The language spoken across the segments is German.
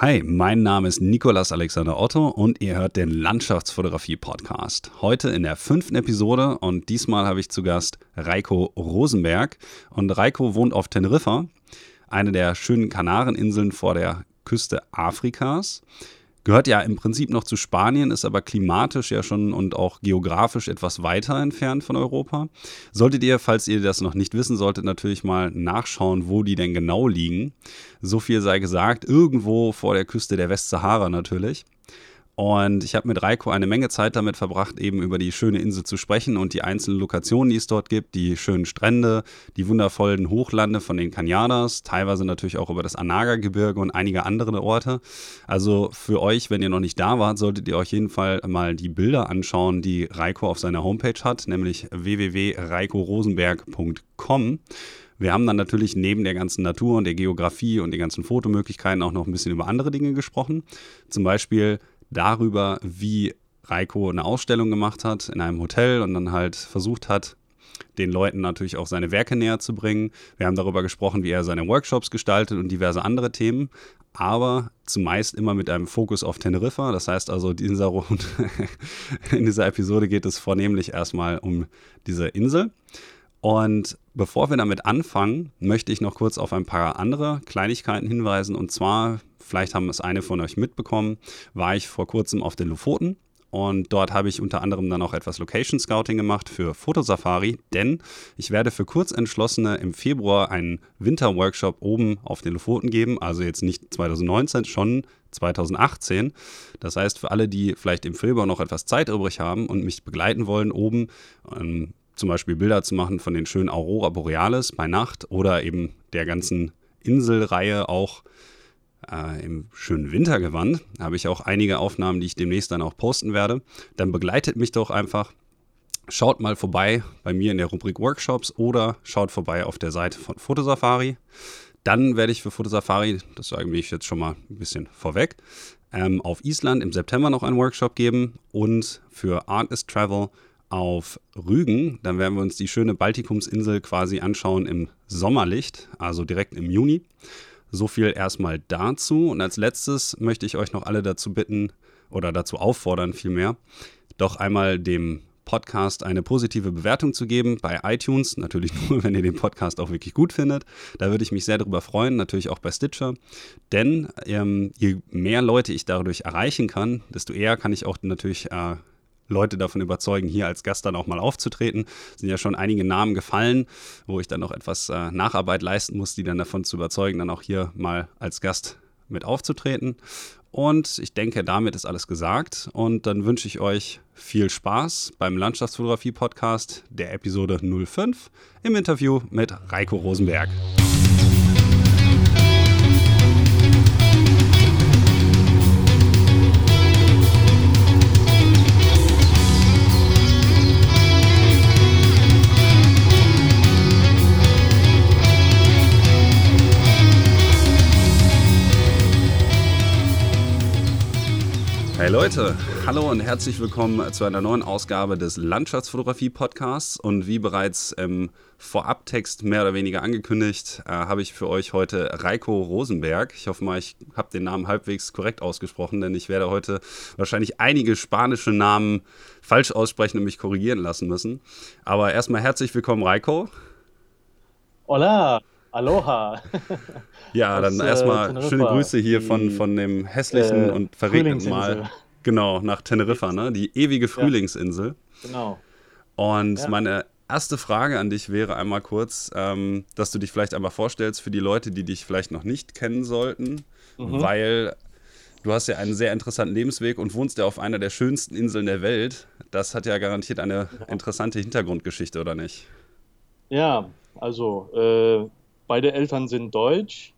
Hi, mein Name ist Nikolas Alexander Otto und ihr hört den Landschaftsfotografie-Podcast. Heute in der fünften Episode und diesmal habe ich zu Gast Reiko Rosenberg. Und Reiko wohnt auf Teneriffa, eine der schönen Kanareninseln vor der Küste Afrikas. Gehört ja im Prinzip noch zu Spanien, ist aber klimatisch ja schon und auch geografisch etwas weiter entfernt von Europa. Solltet ihr, falls ihr das noch nicht wissen solltet, natürlich mal nachschauen, wo die denn genau liegen. So viel sei gesagt, irgendwo vor der Küste der Westsahara natürlich. Und ich habe mit Reiko eine Menge Zeit damit verbracht, eben über die schöne Insel zu sprechen und die einzelnen Lokationen, die es dort gibt, die schönen Strände, die wundervollen Hochlande von den Canyadas, teilweise natürlich auch über das Anaga-Gebirge und einige andere Orte. Also für euch, wenn ihr noch nicht da wart, solltet ihr euch jeden Fall mal die Bilder anschauen, die Reiko auf seiner Homepage hat, nämlich www.reikorosenberg.com. Wir haben dann natürlich neben der ganzen Natur und der Geografie und den ganzen Fotomöglichkeiten auch noch ein bisschen über andere Dinge gesprochen. Zum Beispiel darüber, wie Reiko eine Ausstellung gemacht hat in einem Hotel und dann halt versucht hat, den Leuten natürlich auch seine Werke näher zu bringen. Wir haben darüber gesprochen, wie er seine Workshops gestaltet und diverse andere Themen, aber zumeist immer mit einem Fokus auf Teneriffa. Das heißt also, dieser, in dieser Episode geht es vornehmlich erstmal um diese Insel. Und bevor wir damit anfangen, möchte ich noch kurz auf ein paar andere Kleinigkeiten hinweisen. Und zwar, vielleicht haben es eine von euch mitbekommen, war ich vor kurzem auf den Lofoten. Und dort habe ich unter anderem dann auch etwas Location Scouting gemacht für Fotosafari, denn ich werde für Kurzentschlossene im Februar einen Winterworkshop oben auf den Lofoten geben. Also jetzt nicht 2019, schon 2018. Das heißt, für alle, die vielleicht im Februar noch etwas Zeit übrig haben und mich begleiten wollen, oben ähm, zum Beispiel Bilder zu machen von den schönen Aurora Borealis bei Nacht oder eben der ganzen Inselreihe auch äh, im schönen Wintergewand. Da habe ich auch einige Aufnahmen, die ich demnächst dann auch posten werde. Dann begleitet mich doch einfach. Schaut mal vorbei bei mir in der Rubrik Workshops oder schaut vorbei auf der Seite von Fotosafari. Dann werde ich für Fotosafari, das sage ich jetzt schon mal ein bisschen vorweg, ähm, auf Island im September noch einen Workshop geben und für Art is Travel auf Rügen. Dann werden wir uns die schöne Baltikumsinsel quasi anschauen im Sommerlicht, also direkt im Juni. So viel erstmal dazu. Und als letztes möchte ich euch noch alle dazu bitten oder dazu auffordern, vielmehr, doch einmal dem Podcast eine positive Bewertung zu geben bei iTunes. Natürlich nur, wenn ihr den Podcast auch wirklich gut findet. Da würde ich mich sehr darüber freuen. Natürlich auch bei Stitcher. Denn ähm, je mehr Leute ich dadurch erreichen kann, desto eher kann ich auch natürlich äh, Leute davon überzeugen, hier als Gast dann auch mal aufzutreten. Es sind ja schon einige Namen gefallen, wo ich dann noch etwas äh, Nacharbeit leisten muss, die dann davon zu überzeugen, dann auch hier mal als Gast mit aufzutreten. Und ich denke, damit ist alles gesagt. Und dann wünsche ich euch viel Spaß beim Landschaftsfotografie-Podcast der Episode 05 im Interview mit Reiko Rosenberg. Hey Leute, hallo und herzlich willkommen zu einer neuen Ausgabe des Landschaftsfotografie-Podcasts. Und wie bereits im Vorabtext mehr oder weniger angekündigt, äh, habe ich für euch heute Reiko Rosenberg. Ich hoffe mal, ich habe den Namen halbwegs korrekt ausgesprochen, denn ich werde heute wahrscheinlich einige spanische Namen falsch aussprechen und mich korrigieren lassen müssen. Aber erstmal herzlich willkommen, Reiko. Hola, aloha. Ja, dann erstmal äh, schöne Grüße hier von, von dem hässlichen äh, und verregneten Mal. Genau, nach Teneriffa, ne? Die ewige Frühlingsinsel. Genau. Und ja. meine erste Frage an dich wäre einmal kurz, ähm, dass du dich vielleicht einmal vorstellst für die Leute, die dich vielleicht noch nicht kennen sollten, mhm. weil du hast ja einen sehr interessanten Lebensweg und wohnst ja auf einer der schönsten Inseln der Welt. Das hat ja garantiert eine interessante Hintergrundgeschichte, oder nicht? Ja, also äh, beide Eltern sind deutsch.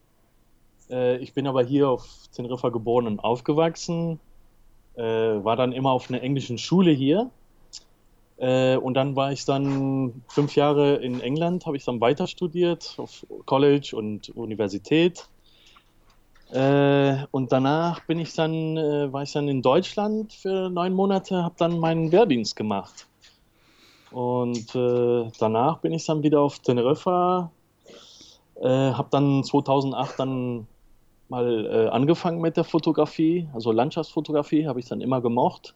Äh, ich bin aber hier auf Teneriffa geboren und aufgewachsen. Äh, war dann immer auf einer englischen Schule hier. Äh, und dann war ich dann fünf Jahre in England, habe ich dann weiter studiert auf College und Universität. Äh, und danach bin ich dann, äh, war ich dann in Deutschland für neun Monate, habe dann meinen Wehrdienst gemacht. Und äh, danach bin ich dann wieder auf Teneriffa, habe dann 2008 dann mal äh, angefangen mit der Fotografie, also Landschaftsfotografie habe ich dann immer gemocht.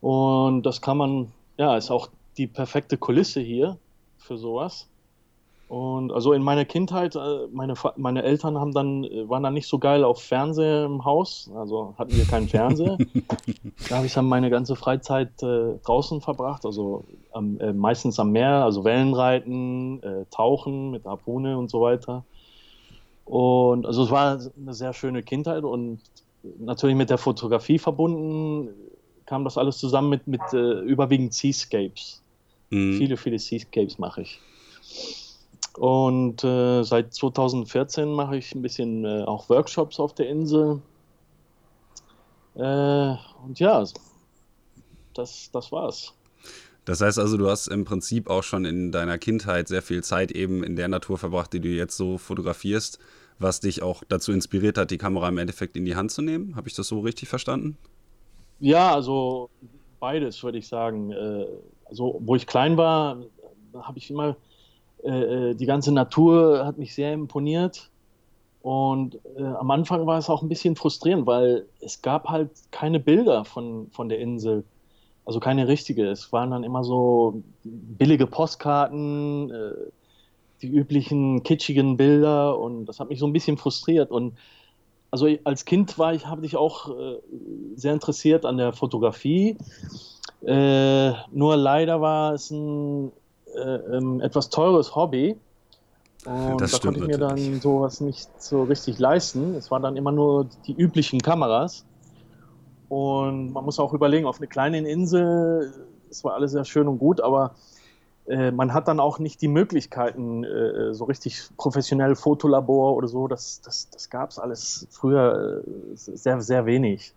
Und das kann man, ja, ist auch die perfekte Kulisse hier für sowas. Und also in meiner Kindheit, äh, meine, meine Eltern haben dann, äh, waren dann nicht so geil auf Fernseher im Haus, also hatten wir keinen Fernseher. da habe ich dann meine ganze Freizeit äh, draußen verbracht, also am, äh, meistens am Meer, also Wellenreiten, äh, Tauchen mit Harpune und so weiter. Und also es war eine sehr schöne Kindheit und natürlich mit der Fotografie verbunden kam das alles zusammen mit, mit äh, überwiegend Seascapes. Mhm. Viele, viele Seascapes mache ich. Und äh, seit 2014 mache ich ein bisschen äh, auch Workshops auf der Insel. Äh, und ja, das, das war's. Das heißt also, du hast im Prinzip auch schon in deiner Kindheit sehr viel Zeit eben in der Natur verbracht, die du jetzt so fotografierst, was dich auch dazu inspiriert hat, die Kamera im Endeffekt in die Hand zu nehmen. Habe ich das so richtig verstanden? Ja, also beides würde ich sagen. Äh, also, wo ich klein war, habe ich immer äh, äh, die ganze Natur hat mich sehr imponiert. Und äh, am Anfang war es auch ein bisschen frustrierend, weil es gab halt keine Bilder von, von der Insel. Also keine richtige. Es waren dann immer so billige Postkarten, äh, die üblichen kitschigen Bilder und das hat mich so ein bisschen frustriert. Und also als Kind war ich, habe ich auch äh, sehr interessiert an der Fotografie. Äh, nur leider war es ein äh, ähm, etwas teures Hobby. Und das da konnte ich mir natürlich. dann sowas nicht so richtig leisten. Es waren dann immer nur die üblichen Kameras. Und man muss auch überlegen, auf einer kleinen Insel, es war alles sehr schön und gut, aber äh, man hat dann auch nicht die Möglichkeiten, äh, so richtig professionell Fotolabor oder so, das, das, das gab es alles früher äh, sehr, sehr wenig.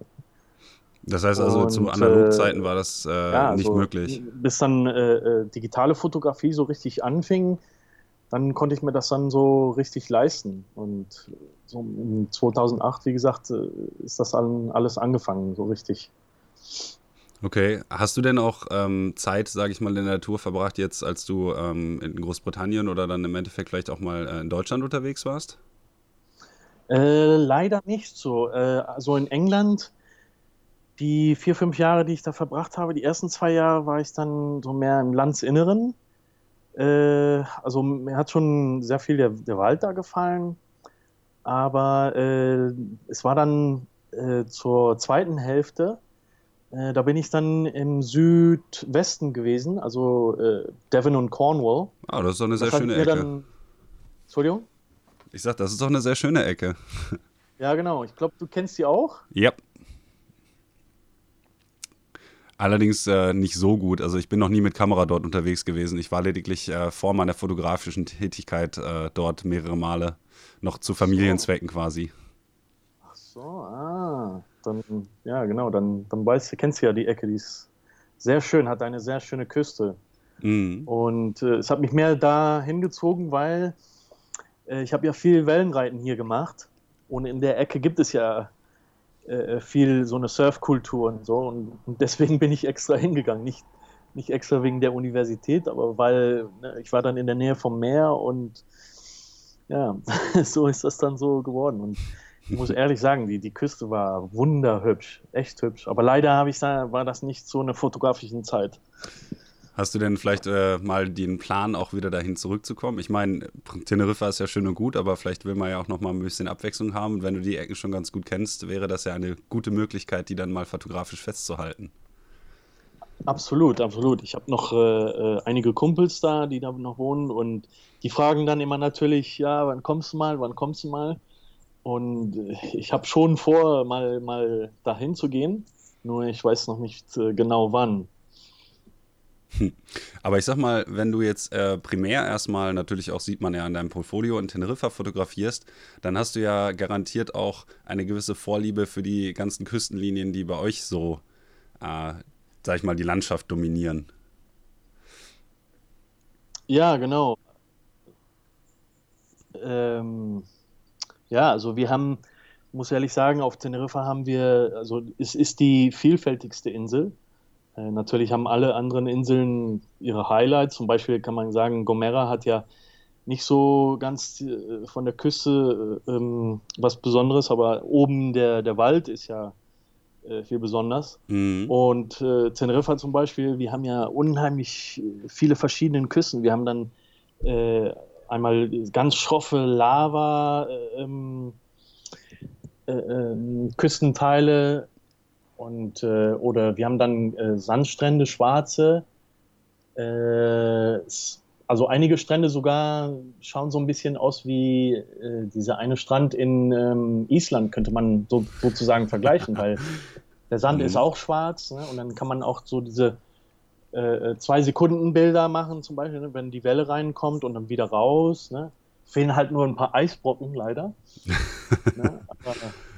Das heißt also, und, zu Analogzeiten äh, war das äh, ja, nicht also, möglich. Bis dann äh, äh, digitale Fotografie so richtig anfing, dann konnte ich mir das dann so richtig leisten. Und so um 2008, wie gesagt, äh, ist das alles angefangen, so richtig. Okay, hast du denn auch ähm, Zeit, sage ich mal, in der Natur verbracht, jetzt als du ähm, in Großbritannien oder dann im Endeffekt vielleicht auch mal in Deutschland unterwegs warst? Äh, leider nicht so. Also in England die vier, fünf Jahre, die ich da verbracht habe, die ersten zwei Jahre war ich dann so mehr im Landesinneren. Äh, also mir hat schon sehr viel der, der Wald da gefallen, aber äh, es war dann äh, zur zweiten Hälfte, äh, da bin ich dann im Südwesten gewesen, also äh, Devon und Cornwall. Ah, das ist doch eine sehr das schöne Ecke. Dann, Entschuldigung? Ich sag, das ist doch eine sehr schöne Ecke. Ja, genau. Ich glaube, du kennst die auch. Ja. Yep. Allerdings äh, nicht so gut. Also ich bin noch nie mit Kamera dort unterwegs gewesen. Ich war lediglich äh, vor meiner fotografischen Tätigkeit äh, dort mehrere Male, noch zu Familienzwecken so. quasi. Ach so, ah. Dann, ja, genau, dann, dann weißt du, kennst du ja die Ecke, die ist sehr schön, hat eine sehr schöne Küste. Mhm. Und äh, es hat mich mehr da hingezogen, weil äh, ich habe ja viel Wellenreiten hier gemacht. Und in der Ecke gibt es ja äh, viel so eine Surfkultur und so. Und, und, deswegen bin ich extra hingegangen. Nicht, nicht extra wegen der Universität, aber weil ne, ich war dann in der Nähe vom Meer und ja, so ist das dann so geworden. Und ich muss ehrlich sagen, die, die Küste war wunderhübsch, echt hübsch. Aber leider ich da, war das nicht so eine fotografische Zeit. Hast du denn vielleicht äh, mal den Plan, auch wieder dahin zurückzukommen? Ich meine, Teneriffa ist ja schön und gut, aber vielleicht will man ja auch noch mal ein bisschen Abwechslung haben. Und wenn du die Ecken schon ganz gut kennst, wäre das ja eine gute Möglichkeit, die dann mal fotografisch festzuhalten. Absolut, absolut. Ich habe noch äh, äh, einige Kumpels da, die da noch wohnen und die fragen dann immer natürlich, ja, wann kommst du mal, wann kommst du mal? Und äh, ich habe schon vor, mal, mal dahin zu gehen, nur ich weiß noch nicht äh, genau wann. Aber ich sag mal, wenn du jetzt äh, primär erstmal, natürlich auch sieht man ja an deinem Portfolio in Teneriffa fotografierst, dann hast du ja garantiert auch eine gewisse Vorliebe für die ganzen Küstenlinien, die bei euch so, äh, sag ich mal, die Landschaft dominieren. Ja, genau. Ähm, ja, also wir haben, muss ehrlich sagen, auf Teneriffa haben wir, also es ist die vielfältigste Insel. Äh, natürlich haben alle anderen Inseln ihre Highlights. Zum Beispiel kann man sagen, Gomera hat ja nicht so ganz äh, von der Küste äh, ähm, was Besonderes, aber oben der, der Wald ist ja äh, viel besonders. Mhm. Und äh, Teneriffa zum Beispiel, wir haben ja unheimlich viele verschiedene Küsten. Wir haben dann einmal ganz schroffe Lava, äh, ähm, ähm, Küstenteile und oder wir haben dann Sandstrände, schwarze. also einige Strände sogar schauen so ein bisschen aus wie äh, dieser eine Strand in ähm, Island, könnte man so, sozusagen vergleichen, weil der Sand mhm. ist auch schwarz ne? und dann kann man auch so diese äh, äh, zwei Sekunden Bilder machen, zum Beispiel, ne? wenn die Welle reinkommt und dann wieder raus. Ne? Fehlen halt nur ein paar Eisbrocken, leider. ne? aber,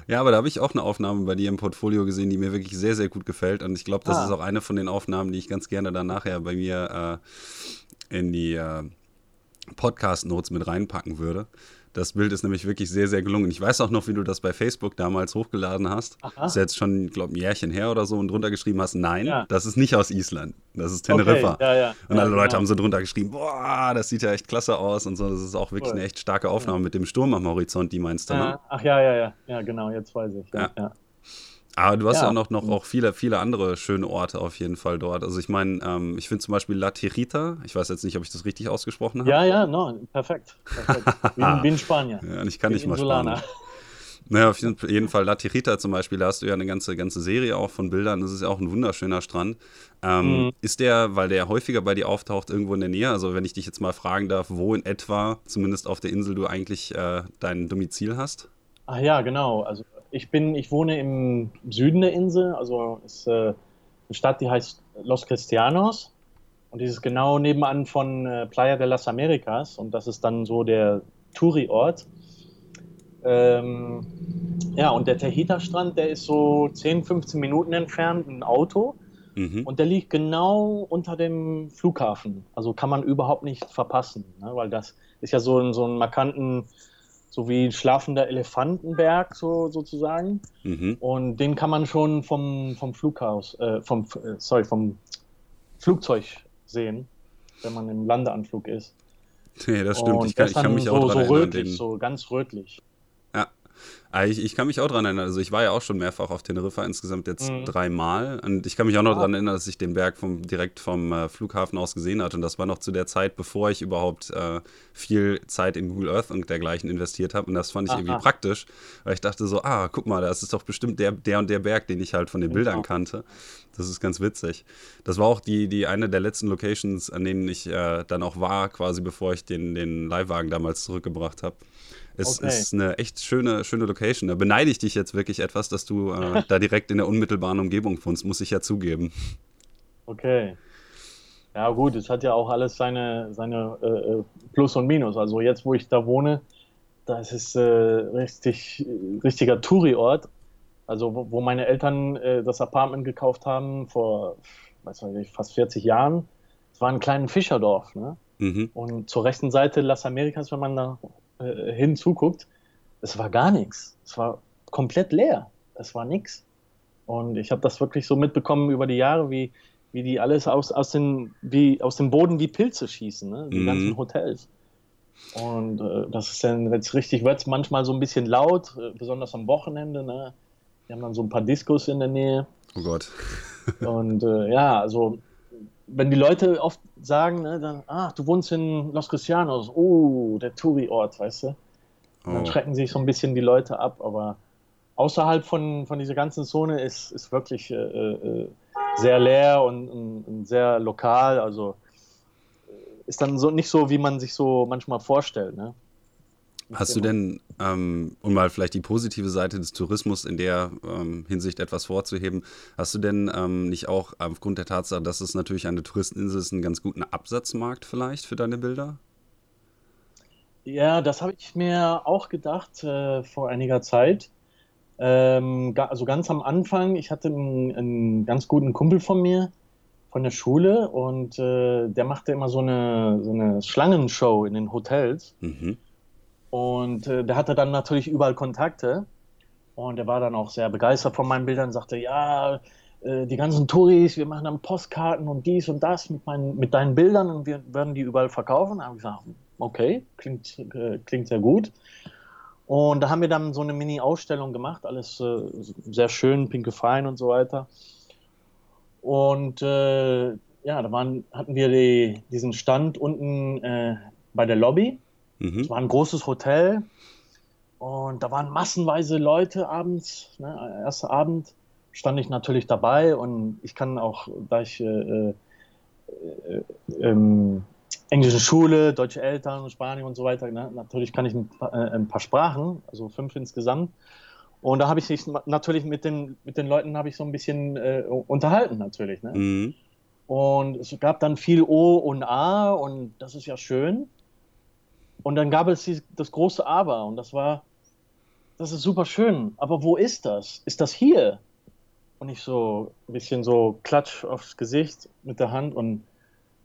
ja, aber da habe ich auch eine Aufnahme bei dir im Portfolio gesehen, die mir wirklich sehr, sehr gut gefällt. Und ich glaube, das ah. ist auch eine von den Aufnahmen, die ich ganz gerne dann nachher bei mir äh, in die äh, Podcast-Notes mit reinpacken würde. Das Bild ist nämlich wirklich sehr, sehr gelungen. Ich weiß auch noch, wie du das bei Facebook damals hochgeladen hast. Aha. Das ist jetzt schon, glaube ein Jährchen her oder so und drunter geschrieben hast, nein, ja. das ist nicht aus Island. Das ist Teneriffa. Okay, ja, ja. Und alle Leute genau. haben so drunter geschrieben, boah, das sieht ja echt klasse aus und so. Das ist auch wirklich cool. eine echt starke Aufnahme mit dem Sturm am Horizont, die meinst du, ne? Ach ja, ja, ja. Ja, genau, jetzt weiß ich. ja. Aber du hast ja, ja auch noch, noch auch viele, viele andere schöne Orte auf jeden Fall dort. Also ich meine, ähm, ich finde zum Beispiel La Tirita, ich weiß jetzt nicht, ob ich das richtig ausgesprochen habe. Ja, ja, no, perfekt. perfekt. Wie, wie in Spanien. Ja, ich kann nicht mal Spanisch. Naja, auf jeden Fall La Tirita zum Beispiel, da hast du ja eine ganze, ganze Serie auch von Bildern. Das ist ja auch ein wunderschöner Strand. Ähm, mhm. Ist der, weil der häufiger bei dir auftaucht, irgendwo in der Nähe? Also wenn ich dich jetzt mal fragen darf, wo in etwa, zumindest auf der Insel, du eigentlich äh, dein Domizil hast? Ach ja, genau. Also ich bin, ich wohne im Süden der Insel, also ist äh, eine Stadt, die heißt Los Cristianos und die ist genau nebenan von äh, Playa de las Americas und das ist dann so der Touri-Ort. Ähm, ja, und der Tahita-Strand, der ist so 10, 15 Minuten entfernt, ein Auto. Mhm. Und der liegt genau unter dem Flughafen. Also kann man überhaupt nicht verpassen, ne? weil das ist ja so, so einen markanten so wie ein schlafender Elefantenberg so, sozusagen. Mhm. Und den kann man schon vom, vom Flughaus, äh, vom, äh, sorry, vom Flugzeug sehen, wenn man im Landeanflug ist. Nee, das stimmt. ich kann, ich kann mich auch so, rötlich, den... so ganz rötlich. Ah, ich, ich, kann mich auch daran erinnern, also ich war ja auch schon mehrfach auf Teneriffa, insgesamt jetzt mhm. dreimal. Und ich kann mich auch noch daran erinnern, dass ich den Berg vom, direkt vom äh, Flughafen aus gesehen hatte. Und das war noch zu der Zeit, bevor ich überhaupt äh, viel Zeit in Google Earth und dergleichen investiert habe. Und das fand ich Aha. irgendwie praktisch, weil ich dachte so, ah, guck mal, das ist doch bestimmt der, der und der Berg, den ich halt von den genau. Bildern kannte. Das ist ganz witzig. Das war auch die, die eine der letzten Locations, an denen ich äh, dann auch war, quasi bevor ich den, den Leihwagen damals zurückgebracht habe. Es okay. ist eine echt schöne, schöne Location. Da beneide ich dich jetzt wirklich etwas, dass du äh, da direkt in der unmittelbaren Umgebung wohnst, muss ich ja zugeben. Okay. Ja, gut, es hat ja auch alles seine, seine äh, äh Plus und Minus. Also jetzt, wo ich da wohne, da ist es äh, richtig, richtiger Touri-Ort. Also, wo, wo, meine Eltern äh, das Apartment gekauft haben vor, weiß nicht, fast 40 Jahren. Es war ein kleines Fischerdorf. Ne? Mhm. Und zur rechten Seite Las Americas, wenn man da äh, hinzuguckt, es war gar nichts. Es war komplett leer. Es war nichts. Und ich habe das wirklich so mitbekommen über die Jahre, wie, wie die alles aus, aus, den, wie, aus dem Boden wie Pilze schießen, ne? die mhm. ganzen Hotels. Und äh, das ist dann jetzt richtig, wird es manchmal so ein bisschen laut, äh, besonders am Wochenende. Ne? Wir haben dann so ein paar Diskos in der Nähe. Oh Gott. und äh, ja, also wenn die Leute oft sagen, ne, dann, ah, du wohnst in Los Cristianos, oh, der Touri-Ort, weißt du? Oh. Dann schrecken sich so ein bisschen die Leute ab, aber außerhalb von, von dieser ganzen Zone ist, ist wirklich äh, äh, sehr leer und, und, und, sehr lokal, also äh, ist dann so nicht so, wie man sich so manchmal vorstellt, ne? Hast du denn, ähm, um mal vielleicht die positive Seite des Tourismus in der ähm, Hinsicht etwas vorzuheben, hast du denn ähm, nicht auch aufgrund der Tatsache, dass es natürlich eine Touristeninsel ist, einen ganz guten Absatzmarkt vielleicht für deine Bilder? Ja, das habe ich mir auch gedacht äh, vor einiger Zeit. Ähm, also ganz am Anfang, ich hatte einen, einen, ganz guten Kumpel von mir von der Schule und äh, der machte immer so eine, so eine Schlangenshow in den Hotels. Mhm. Und äh, der hatte dann natürlich überall Kontakte. Und er war dann auch sehr begeistert von meinen Bildern, sagte, ja, äh, die ganzen Touris, wir machen dann Postkarten und dies und das mit, meinen, mit deinen Bildern und wir werden die überall verkaufen. Da habe ich gesagt, okay, klingt, äh, klingt sehr gut. Und da haben wir dann so eine Mini-Ausstellung gemacht, alles äh, sehr schön, pinke Fein und so weiter. Und äh, ja, da waren, hatten wir die, diesen Stand unten äh, bei der Lobby. Mhm. Es war ein großes Hotel und da waren massenweise Leute abends, ne, erster Abend stand ich natürlich dabei und ich kann auch, da ich äh, äh, äh ähm, englische Schule, deutsche Eltern, Spanisch und so weiter, ne, natürlich kann ich ein paar, äh, ein paar Sprachen, also fünf insgesamt. Und da habe ich mich natürlich mit den, mit den Leuten habe ich so ein bisschen äh, unterhalten natürlich. Ne? Mhm. Und es gab dann viel O und A und das ist ja schön. Und dann gab es das große Aber und das war, das ist super schön. Aber wo ist das? Ist das hier? Und ich so ein bisschen so klatsch aufs Gesicht mit der Hand und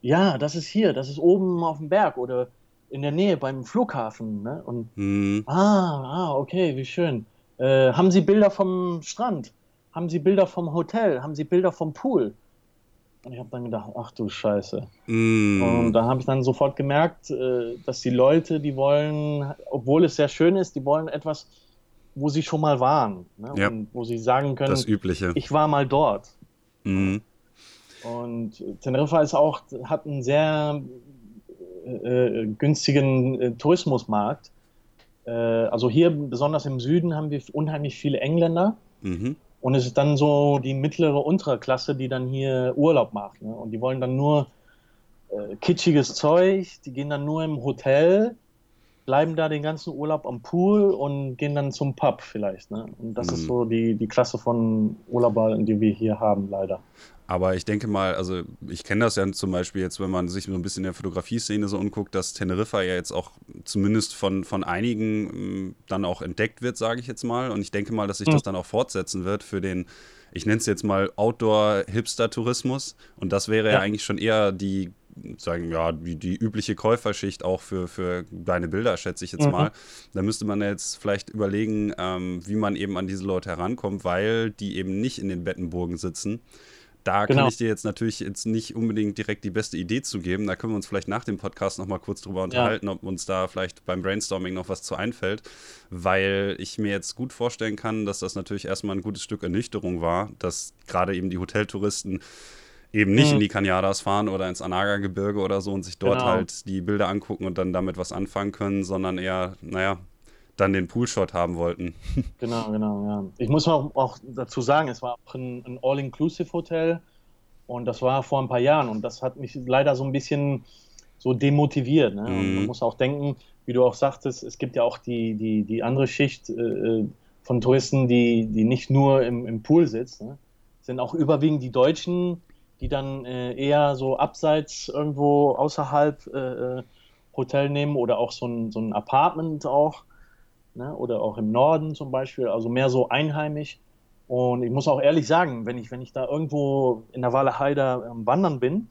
ja, das ist hier, das ist oben auf dem Berg oder in der Nähe beim Flughafen. Ne? Und mhm. ah, ah, okay, wie schön. Äh, haben Sie Bilder vom Strand? Haben Sie Bilder vom Hotel? Haben Sie Bilder vom Pool? Und ich habe dann gedacht, ach du Scheiße. Mm. Und da habe ich dann sofort gemerkt, äh, dass die Leute, die wollen, obwohl es sehr schön ist, die wollen etwas, wo sie schon mal waren. Ne? Ja. Und wo sie sagen können, das Übliche. ich war mal dort. Mm. Und Teneriffa ist auch, hat einen sehr äh, äh günstigen äh, Tourismusmarkt. Äh, also hier, besonders im Süden, haben wir unheimlich viele Engländer. Mhm. Und es ist dann so die mittlere, untere Klasse, die dann hier Urlaub macht. Ne? Und die wollen dann nur äh, kitschiges Zeug, die gehen dann nur im Hotel, bleiben da den ganzen Urlaub am Pool und gehen dann zum Pub vielleicht. Ne? Und das mhm. ist so die, die Klasse von Urlaubern, die wir hier haben, leider. Aber ich denke mal, also ich kenne das ja zum Beispiel jetzt, wenn man sich so ein bisschen in der Fotografie-Szene so umguckt, dass Teneriffa ja jetzt auch zumindest von, von einigen ähm, dann auch entdeckt wird, sage ich jetzt mal. Und ich denke mal, dass sich das dann auch fortsetzen wird für den, ich nenne es jetzt mal Outdoor-Hipster-Tourismus. Und das wäre ja. ja eigentlich schon eher die sagen, ja, die, die übliche Käuferschicht auch für, für deine Bilder, schätze ich jetzt mhm. mal. Da müsste man jetzt vielleicht überlegen, ähm, wie man eben an diese Leute herankommt, weil die eben nicht in den Bettenburgen sitzen, da genau. kann ich dir jetzt natürlich jetzt nicht unbedingt direkt die beste Idee zu geben. Da können wir uns vielleicht nach dem Podcast noch mal kurz drüber unterhalten, ja. ob uns da vielleicht beim Brainstorming noch was zu einfällt, weil ich mir jetzt gut vorstellen kann, dass das natürlich erstmal ein gutes Stück Ernüchterung war, dass gerade eben die Hoteltouristen eben nicht mhm. in die Kanyadas fahren oder ins Anaga-Gebirge oder so und sich dort genau. halt die Bilder angucken und dann damit was anfangen können, sondern eher, naja, dann den Poolshot haben wollten. Genau, genau, ja. Ich muss auch, auch dazu sagen, es war auch ein, ein All-Inclusive-Hotel und das war vor ein paar Jahren und das hat mich leider so ein bisschen so demotiviert. Ne? Mhm. man muss auch denken, wie du auch sagtest, es gibt ja auch die, die, die andere Schicht äh, von Touristen, die, die nicht nur im, im Pool sitzt. Ne? sind auch überwiegend die Deutschen, die dann äh, eher so abseits irgendwo außerhalb äh, äh Hotel nehmen oder auch so ein, so ein Apartment auch ne? oder auch im Norden zum Beispiel, also mehr so einheimisch. Und ich muss auch ehrlich sagen, wenn ich, wenn ich da irgendwo in der Walachei am Wandern bin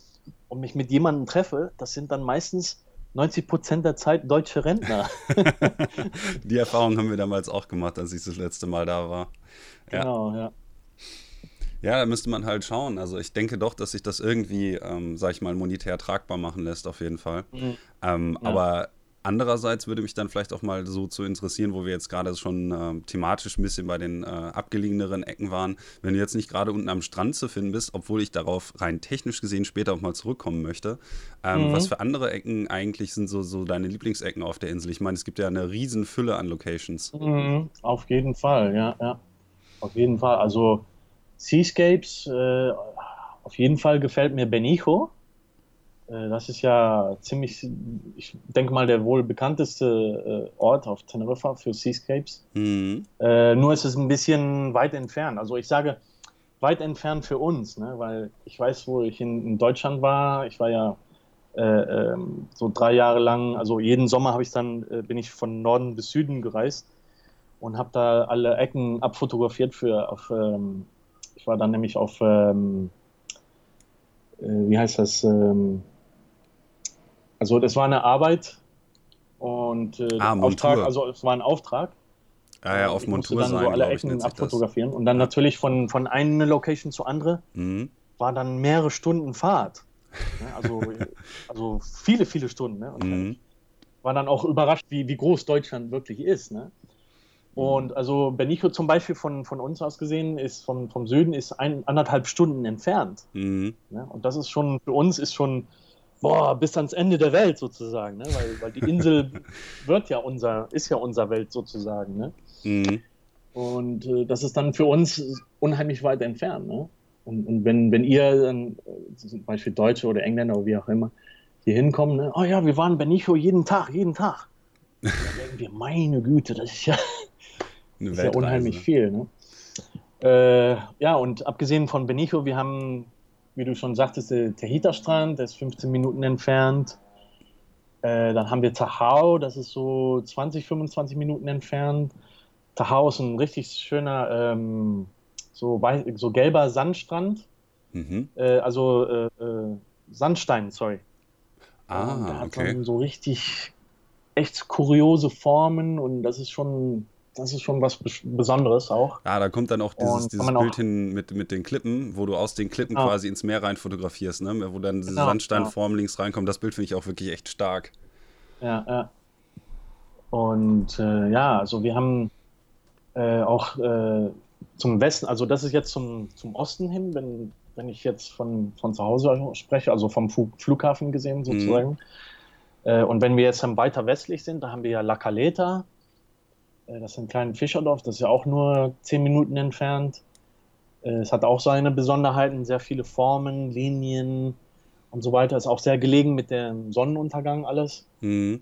und mich mit jemandem treffe, das sind dann meistens 90 Prozent der Zeit deutsche Rentner. Die Erfahrung haben wir damals auch gemacht, als ich das letzte Mal da war. Ja. Genau, ja. Ja, da müsste man halt schauen. Also ich denke doch, dass sich das irgendwie, ähm, sag ich mal, monetär tragbar machen lässt, auf jeden Fall. Mhm. Ähm, ja. Aber Andererseits würde mich dann vielleicht auch mal so zu interessieren, wo wir jetzt gerade schon äh, thematisch ein bisschen bei den äh, abgelegeneren Ecken waren, wenn du jetzt nicht gerade unten am Strand zu finden bist, obwohl ich darauf rein technisch gesehen später auch mal zurückkommen möchte. Ähm, mhm. Was für andere Ecken eigentlich sind so, so deine Lieblingsecken auf der Insel? Ich meine, es gibt ja eine riesen Fülle an Locations. Mhm. Auf jeden Fall, ja, ja. Auf jeden Fall. Also Seascapes, äh, auf jeden Fall gefällt mir Benijo. Äh, das ist ja ziemlich, ich denke mal, der wohl bekannteste äh, Ort auf Teneriffa für Seascapes. Mhm. Äh, nur ist es ein bisschen weit entfernt. Also ich sage weit entfernt für uns, ne? weil ich weiß, wo ich in, in Deutschland war. Ich war ja äh, ähm, so drei Jahre lang, also jeden Sommer habe ich dann, äh, bin ich von Norden bis Süden gereist und habe da alle Ecken abfotografiert für, auf, ähm, ich war dann nämlich auf, ähm, äh, wie heißt das, ähm, also das war eine Arbeit und äh, ah, Auftrag, also es war ein Auftrag. Ah ja, auf ich Montur dann sein, so alle Ecken abfotografieren. Und dann natürlich von, von einer Location zur andere mhm. war dann mehrere Stunden Fahrt. Ne? Also, also viele, viele Stunden. Ne? Mhm. war dann auch überrascht, wie, wie groß Deutschland wirklich ist. Ne? Und also Benicio zum Beispiel von, von uns aus gesehen ist vom, vom Süden ist ein, anderthalb Stunden entfernt. Mhm. Ne? Und das ist schon für uns ist schon boah, bis ans Ende der Welt sozusagen, ne? weil, weil die Insel wird ja unser, ist ja unser Welt sozusagen. Ne? Mhm. Und äh, das ist dann für uns unheimlich weit entfernt. Ne? Und, und wenn, wenn ihr dann, äh, zum Beispiel Deutsche oder Engländer oder wie auch immer, hier hinkommen, ne? oh ja, wir waren Benicio jeden Tag, jeden Tag. Da denken wir, meine Güte, das ist ja, eine ist ja unheimlich viel. Ne? Äh, ja, und abgesehen von Benicio, wir haben, wie du schon sagtest, der Tahita-Strand, der ist 15 Minuten entfernt. Äh, dann haben wir Tahau, das ist so 20, 25 Minuten entfernt. Tahau ist ein richtig schöner, ähm, so, so, gelber Sandstrand. Mhm. Äh, also äh, äh, Sandstein, sorry. Ah, der hat okay. so richtig echt kuriose Formen und das ist schon das ist schon was Besonderes auch. Ja, da kommt dann auch dieses, dieses Bild hin mit, mit den Klippen, wo du aus den Klippen ah. quasi ins Meer rein fotografierst, ne? wo dann diese genau, Sandsteinform genau. links reinkommt. Das Bild finde ich auch wirklich echt stark. Ja, ja. Und äh, ja, also wir haben äh, auch äh, zum Westen, also das ist jetzt zum, zum Osten hin, wenn, wenn ich jetzt von, von zu Hause spreche, also vom Flughafen gesehen sozusagen. Mhm. Und wenn wir jetzt dann weiter westlich sind, da haben wir ja La Caleta, das ist ein kleines Fischerdorf, das ist ja auch nur zehn Minuten entfernt. Äh, es hat auch seine Besonderheiten, sehr viele Formen, Linien und so weiter. Ist auch sehr gelegen mit dem Sonnenuntergang alles. Mhm.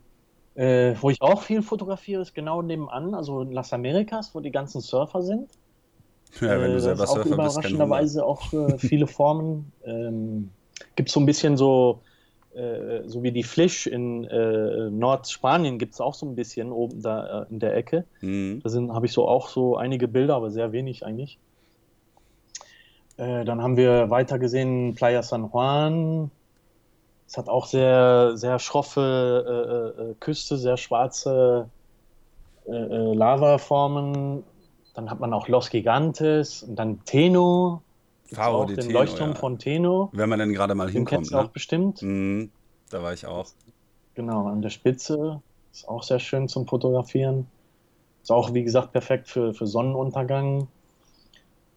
Äh, wo ich auch viel fotografiere, ist genau nebenan, also in Las Americas, wo die ganzen Surfer sind. Ja, wenn du selber äh, Surfer bist, überraschenderweise auch äh, viele Formen. Ähm, Gibt so ein bisschen so äh, so wie die Flisch in äh, Nordspanien gibt es auch so ein bisschen oben da äh, in der Ecke. Mhm. Da habe ich so auch so einige Bilder, aber sehr wenig eigentlich. Äh, dann haben wir weiter gesehen Playa San Juan. Es hat auch sehr, sehr schroffe äh, Küste, sehr schwarze Lavaformen. Dann hat man auch Los Gigantes und dann Teno, auch den Teno, Leuchtturm ja. von Teno. Wenn man dann gerade mal hinkommt. Den du ne? auch bestimmt. Mhm, da war ich auch. Genau, an der Spitze. Ist auch sehr schön zum Fotografieren. Ist auch, wie gesagt, perfekt für, für Sonnenuntergang.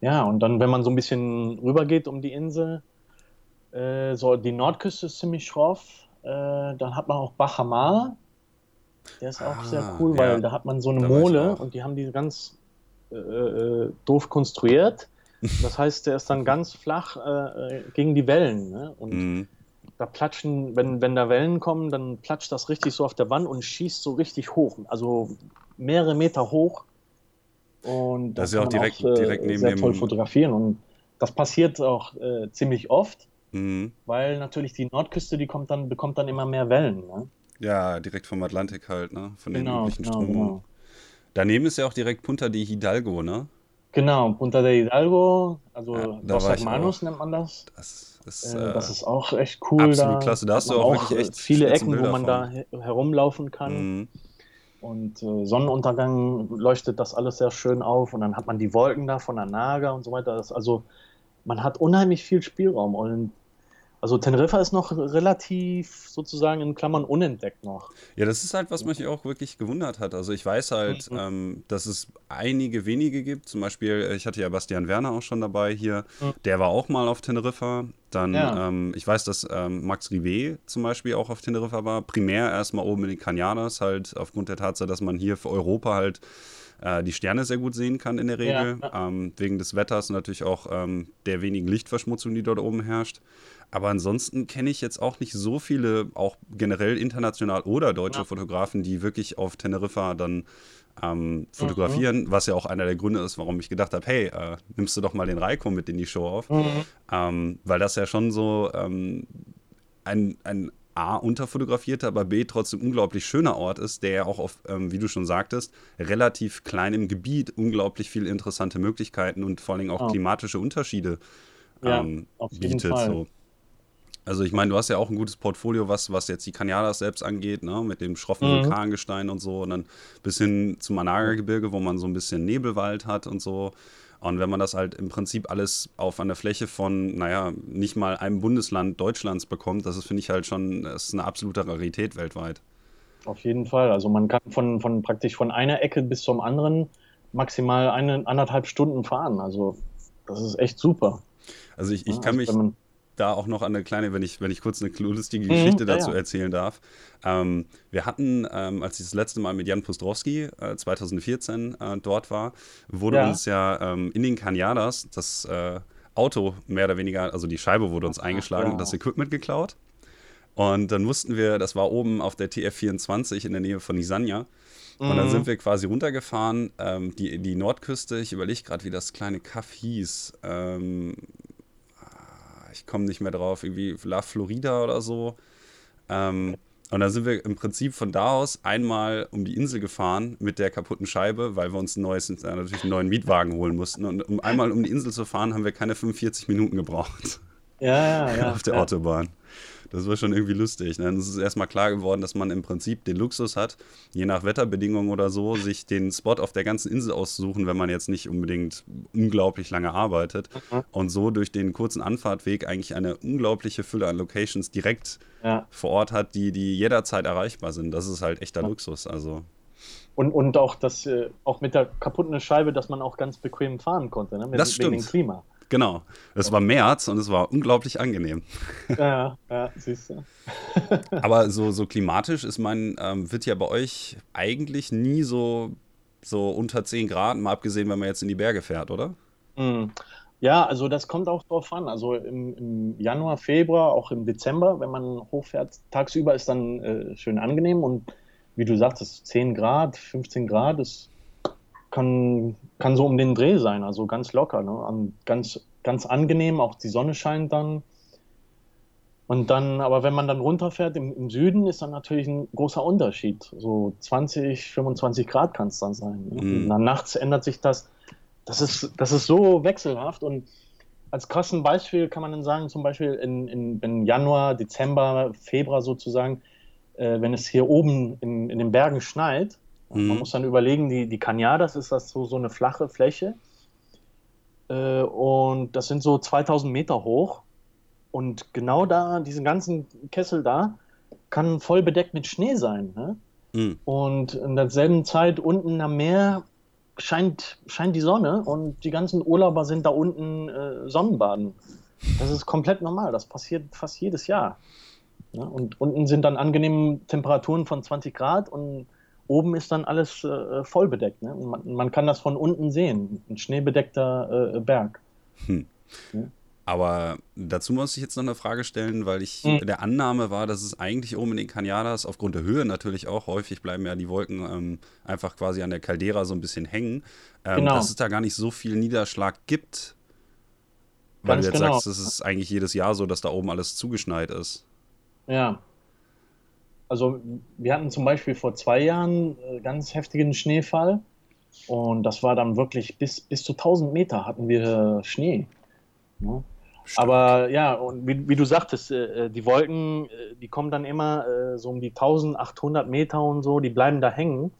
Ja, und dann, wenn man so ein bisschen rübergeht um die Insel, äh, so die Nordküste ist ziemlich schroff. Äh, dann hat man auch Bachamar. Der ist auch ah, sehr cool, weil ja. da hat man so eine Mole und die haben die ganz äh, äh doof konstruiert. Das heißt, der ist dann ganz flach äh, äh, gegen die Wellen. Ne? Und mhm. da platschen, wenn, wenn da Wellen kommen, dann platscht das richtig so auf der Wand und schießt so richtig hoch. Also mehrere Meter hoch. Und das, das ist ja auch direkt, auch, äh, direkt neben sehr dem toll fotografieren. Und das passiert auch äh, ziemlich oft, mhm. weil natürlich die Nordküste, die kommt dann, bekommt dann immer mehr Wellen. Ne? Ja, direkt vom Atlantik halt, ne? Von den genau, üblichen genau, Strömungen. Genau. Daneben ist ja auch direkt Punta de Hidalgo, ne? Genau, Punta de Hidalgo, also ja, Dos Hermanos nennt man das. Das ist, äh, das ist auch echt cool. Absolut da klasse, da hast du auch, wirklich echt viele Ecken, wo man da herumlaufen kann. Mhm. Und äh, Sonnenuntergang leuchtet das alles sehr schön auf und dann hat man die Wolken da von der Naga und so weiter. Das, also man hat unheimlich viel Spielraum und also Teneriffa ist noch relativ sozusagen in Klammern unentdeckt noch. Ja, das ist halt, was mich auch wirklich gewundert hat. Also ich weiß halt, mhm. ähm, dass es einige wenige gibt. Zum Beispiel, äh, ich hatte ja Bastian Werner auch schon dabei hier. Mhm. Der war auch mal auf Teneriffa. Dann, ja. ähm, ich weiß, dass ähm, Max Rivet zum Beispiel auch auf Teneriffa war. Primär erstmal oben in den Canadas, halt aufgrund der Tatsache, dass man hier für Europa halt äh, die Sterne sehr gut sehen kann in der Regel. Ja. Ähm, wegen des Wetters und natürlich auch ähm, der wenigen Lichtverschmutzung, die dort oben herrscht. Aber ansonsten kenne ich jetzt auch nicht so viele, auch generell international oder deutsche ja. Fotografen, die wirklich auf Teneriffa dann ähm, fotografieren, mhm. was ja auch einer der Gründe ist, warum ich gedacht habe, hey, äh, nimmst du doch mal den Reiko mit in die Show auf. Mhm. Ähm, weil das ja schon so ähm, ein, ein A, unterfotografierter, aber B, trotzdem unglaublich schöner Ort ist, der ja auch auf, ähm, wie du schon sagtest, relativ kleinem Gebiet unglaublich viele interessante Möglichkeiten und vor allem auch oh. klimatische Unterschiede ähm, ja, bietet. So. Also ich meine, du hast ja auch ein gutes Portfolio, was, was jetzt die Canyadas selbst angeht, ne? mit dem schroffen mhm. Vulkangestein und so und dann bis hin zum Managa-Gebirge, wo man so ein bisschen Nebelwald hat und so. Und wenn man das halt im Prinzip alles auf einer Fläche von, naja, nicht mal einem Bundesland Deutschlands bekommt, das ist, finde ich halt schon, ist eine absolute Rarität weltweit. Auf jeden Fall. Also man kann von, von praktisch von einer Ecke bis zum anderen maximal eine, anderthalb Stunden fahren. Also das ist echt super. Also ich, ich ja, kann also mich da auch noch an eine kleine, wenn ich, wenn ich kurz eine lustige mhm, Geschichte mhm, dazu ja. erzählen darf. Ähm, wir hatten, ähm, als ich das letzte Mal mit Jan Pustrowski äh, 2014 äh, dort war, wurde ja. uns ja ähm, in den Canyadas das äh, Auto mehr oder weniger, also die Scheibe wurde uns eingeschlagen und das Equipment geklaut. Und dann wussten wir, das war oben auf der TF24 in der Nähe von Nisanya. Und dann sind mhm. wir quasi runtergefahren, ähm, die, die Nordküste, ich überlege gerade, wie das kleine Kaff hieß. Ähm, ich komme nicht mehr drauf, irgendwie La Florida oder so. Ähm, und dann sind wir im Prinzip von da aus einmal um die Insel gefahren mit der kaputten Scheibe, weil wir uns ein neues, äh, natürlich einen neuen Mietwagen holen mussten. Und um einmal um die Insel zu fahren, haben wir keine 45 Minuten gebraucht. Ja, ja, ja. Auf der ja. Autobahn. Das war schon irgendwie lustig. Ne? Es ist erstmal klar geworden, dass man im Prinzip den Luxus hat, je nach Wetterbedingungen oder so, sich den Spot auf der ganzen Insel auszusuchen, wenn man jetzt nicht unbedingt unglaublich lange arbeitet. Mhm. Und so durch den kurzen Anfahrtweg eigentlich eine unglaubliche Fülle an Locations direkt ja. vor Ort hat, die, die jederzeit erreichbar sind. Das ist halt echter ja. Luxus. Also. Und, und auch, das, äh, auch mit der kaputten Scheibe, dass man auch ganz bequem fahren konnte, ne? Mit, das stimmt. wegen dem Klima. Genau. Es war März und es war unglaublich angenehm. Ja, ja, siehst du. Aber so, so klimatisch ist man, ähm, wird ja bei euch eigentlich nie so, so unter 10 Grad, mal abgesehen, wenn man jetzt in die Berge fährt, oder? Mhm. Ja, also das kommt auch drauf an. Also im, im, Januar, Februar, auch im Dezember, wenn man hochfährt, tagsüber ist dann äh, schön angenehm und wie du sagtest, 10 Grad, 15 Grad ist kann, kann so um den Dreh sein, also ganz locker, ne? ganz, ganz angenehm, auch die Sonne scheint dann. Und dann, aber wenn man dann runterfährt im, im Süden, ist dann natürlich ein großer Unterschied. So 20, 25 Grad kann es dann sein. Ne? Mm. dann nachts ändert sich das. Das ist, das ist so wechselhaft. Und als krassen Beispiel kann man dann sagen, zum Beispiel in, in, in Januar, Dezember, Februar sozusagen, äh, wenn es hier oben in, in den Bergen schneit, Mhm. Man muss dann überlegen, die, die Canyadas ist das so, so eine flache Fläche. Äh, und das sind so 2000 Meter hoch. Und genau da, diesen ganzen Kessel da, kann voll bedeckt mit Schnee sein. Ne? Mhm. Und in derselben Zeit unten am Meer scheint, scheint die Sonne und die ganzen Urlauber sind da unten äh, Sonnenbaden. Das ist komplett normal. Das passiert fast jedes Jahr. Ne? Und unten sind dann angenehme Temperaturen von 20 Grad und oben ist dann alles äh, voll bedeckt. Ne? Man, man, kann das von unten sehen, ein schneebedeckter äh, Berg. Hm. Ja? Aber dazu muss ich jetzt noch eine Frage stellen, weil ich hm. der Annahme war, dass es eigentlich oben in den Canyadas, aufgrund der Höhe natürlich auch, häufig bleiben ja die Wolken ähm, einfach quasi an der Caldera so ein bisschen hängen, ähm, genau. dass es da gar nicht so viel Niederschlag gibt. Weil Ganz du jetzt genau. sagst, es ist eigentlich jedes Jahr so, dass da oben alles zugeschneit ist. Ja, also wir hatten zum Beispiel vor zwei Jahren äh, ganz heftigen Schneefall und das war dann wirklich bis, bis zu 1000 Meter hatten wir Schnee. Ne? Aber ja, und wie, wie du sagtest, äh, äh, die Wolken, äh, die kommen dann immer äh, so um die 1800 Meter und so, die bleiben da hängen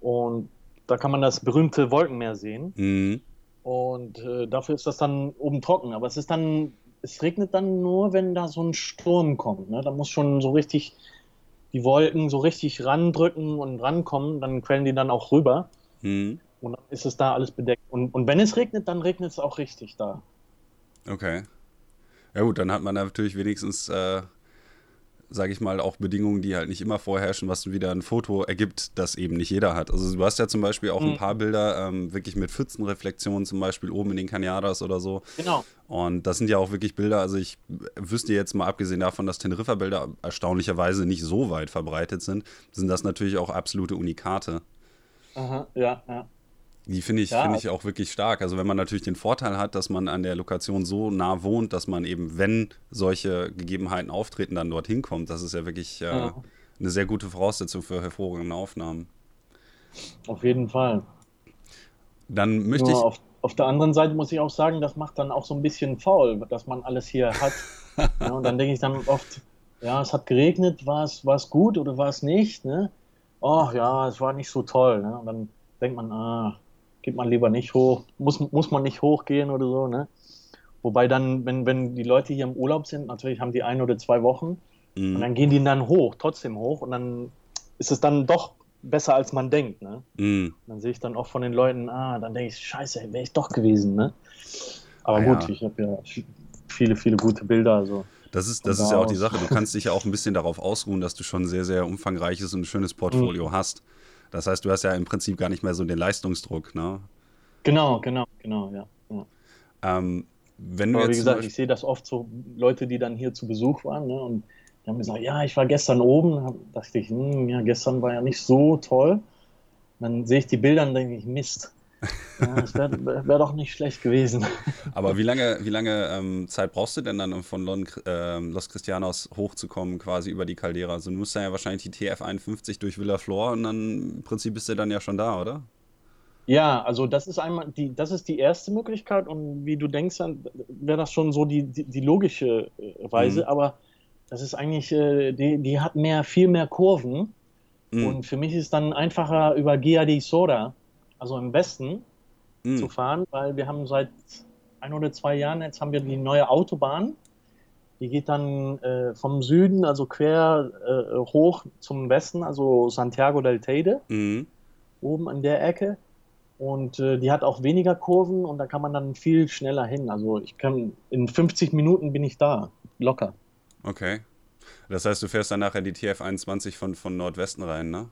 und da kann man das berühmte Wolkenmeer sehen. Mhm. Und äh, dafür ist das dann oben trocken. Aber es ist dann, es regnet dann nur, wenn da so ein Sturm kommt. Ne? Da muss schon so richtig die Wolken so richtig randrücken und rankommen, dann quellen die dann auch rüber. Mhm. Und dann ist es da alles bedeckt. Und, und wenn es regnet, dann regnet es auch richtig da. Okay. Ja gut, dann hat man natürlich wenigstens äh, sage ich mal, auch Bedingungen, die halt nicht immer vorherrschen, was wieder ein Foto ergibt, das eben nicht jeder hat. Also du hast ja zum Beispiel auch mhm. ein paar Bilder ähm, wirklich mit Pfützenreflexionen, zum Beispiel oben in den Canyadas oder so. Genau. Und das sind ja auch wirklich Bilder, also ich wüsste jetzt mal abgesehen davon, dass Teneriffa-Bilder erstaunlicherweise nicht so weit verbreitet sind, sind das natürlich auch absolute Unikate. Aha, ja, ja. Die finde ich, ja, find ich auch wirklich stark. Also wenn man natürlich den Vorteil hat, dass man an der Lokation so nah wohnt, dass man eben, wenn solche Gegebenheiten auftreten, dann dorthin kommt, das ist ja wirklich äh, ja. eine sehr gute Voraussetzung für hervorragende Aufnahmen. Auf jeden Fall. Dann möchte Nur ich. Auf, auf, der anderen Seite muss ich auch sagen, das macht dann auch so ein bisschen faul, dass man alles hier hat. ja, und dann denke ich dann oft, ja, es hat geregnet, war es, war es gut oder war es nicht? Ne? Oh ja, es war nicht so toll. Ne? Und dann denkt man, ah, geht man lieber nicht hoch, muss, muss man nicht hochgehen oder so, ne? Wobei dann, wenn, wenn die Leute hier im Urlaub sind, natürlich haben die ein oder zwei Wochen mhm. und dann gehen die dann hoch, trotzdem hoch und dann ist es dann doch besser, als man denkt. Ne? Mm. Dann sehe ich dann auch von den Leuten, ah, dann denke ich, scheiße, wäre ich doch gewesen. Ne? Aber ah, gut, ja. ich habe ja viele, viele gute Bilder. Also das ist, das ist ja auch die Sache. Du kannst dich ja auch ein bisschen darauf ausruhen, dass du schon sehr, sehr umfangreiches und schönes Portfolio mhm. hast. Das heißt, du hast ja im Prinzip gar nicht mehr so den Leistungsdruck, ne? Genau, genau, genau, ja. ja. Ähm, wenn du Aber wie gesagt, ich sehe das oft so Leute, die dann hier zu Besuch waren ne, und die haben gesagt, ja, ich war gestern oben. Da dachte ich, hm, ja, gestern war ja nicht so toll. Dann sehe ich die Bilder und denke ich, Mist. Ja, das wäre wär doch nicht schlecht gewesen. Aber wie lange, wie lange ähm, Zeit brauchst du denn dann, um von Lon, äh, Los Cristianos hochzukommen, quasi über die Caldera? Also du musst dann ja wahrscheinlich die TF51 durch Villaflor und dann im Prinzip bist du dann ja schon da, oder? Ja, also das ist einmal die, das ist die erste Möglichkeit und wie du denkst, dann wäre das schon so die, die, die logische äh, Weise, mhm. aber das ist eigentlich, äh, die, die hat mehr, viel mehr Kurven mhm. und für mich ist dann einfacher über Gia di Sora, also im Westen, mhm. zu fahren, weil wir haben seit ein oder zwei Jahren, jetzt haben wir die neue Autobahn, die geht dann äh, vom Süden, also quer äh, hoch zum Westen, also Santiago del Teide, mhm. oben an der Ecke. Und äh, die hat auch weniger Kurven und da kann man dann viel schneller hin. Also ich kann in 50 Minuten bin ich da, locker. Okay. Das heißt, du fährst dann nachher die TF21 von, von Nordwesten rein, ne?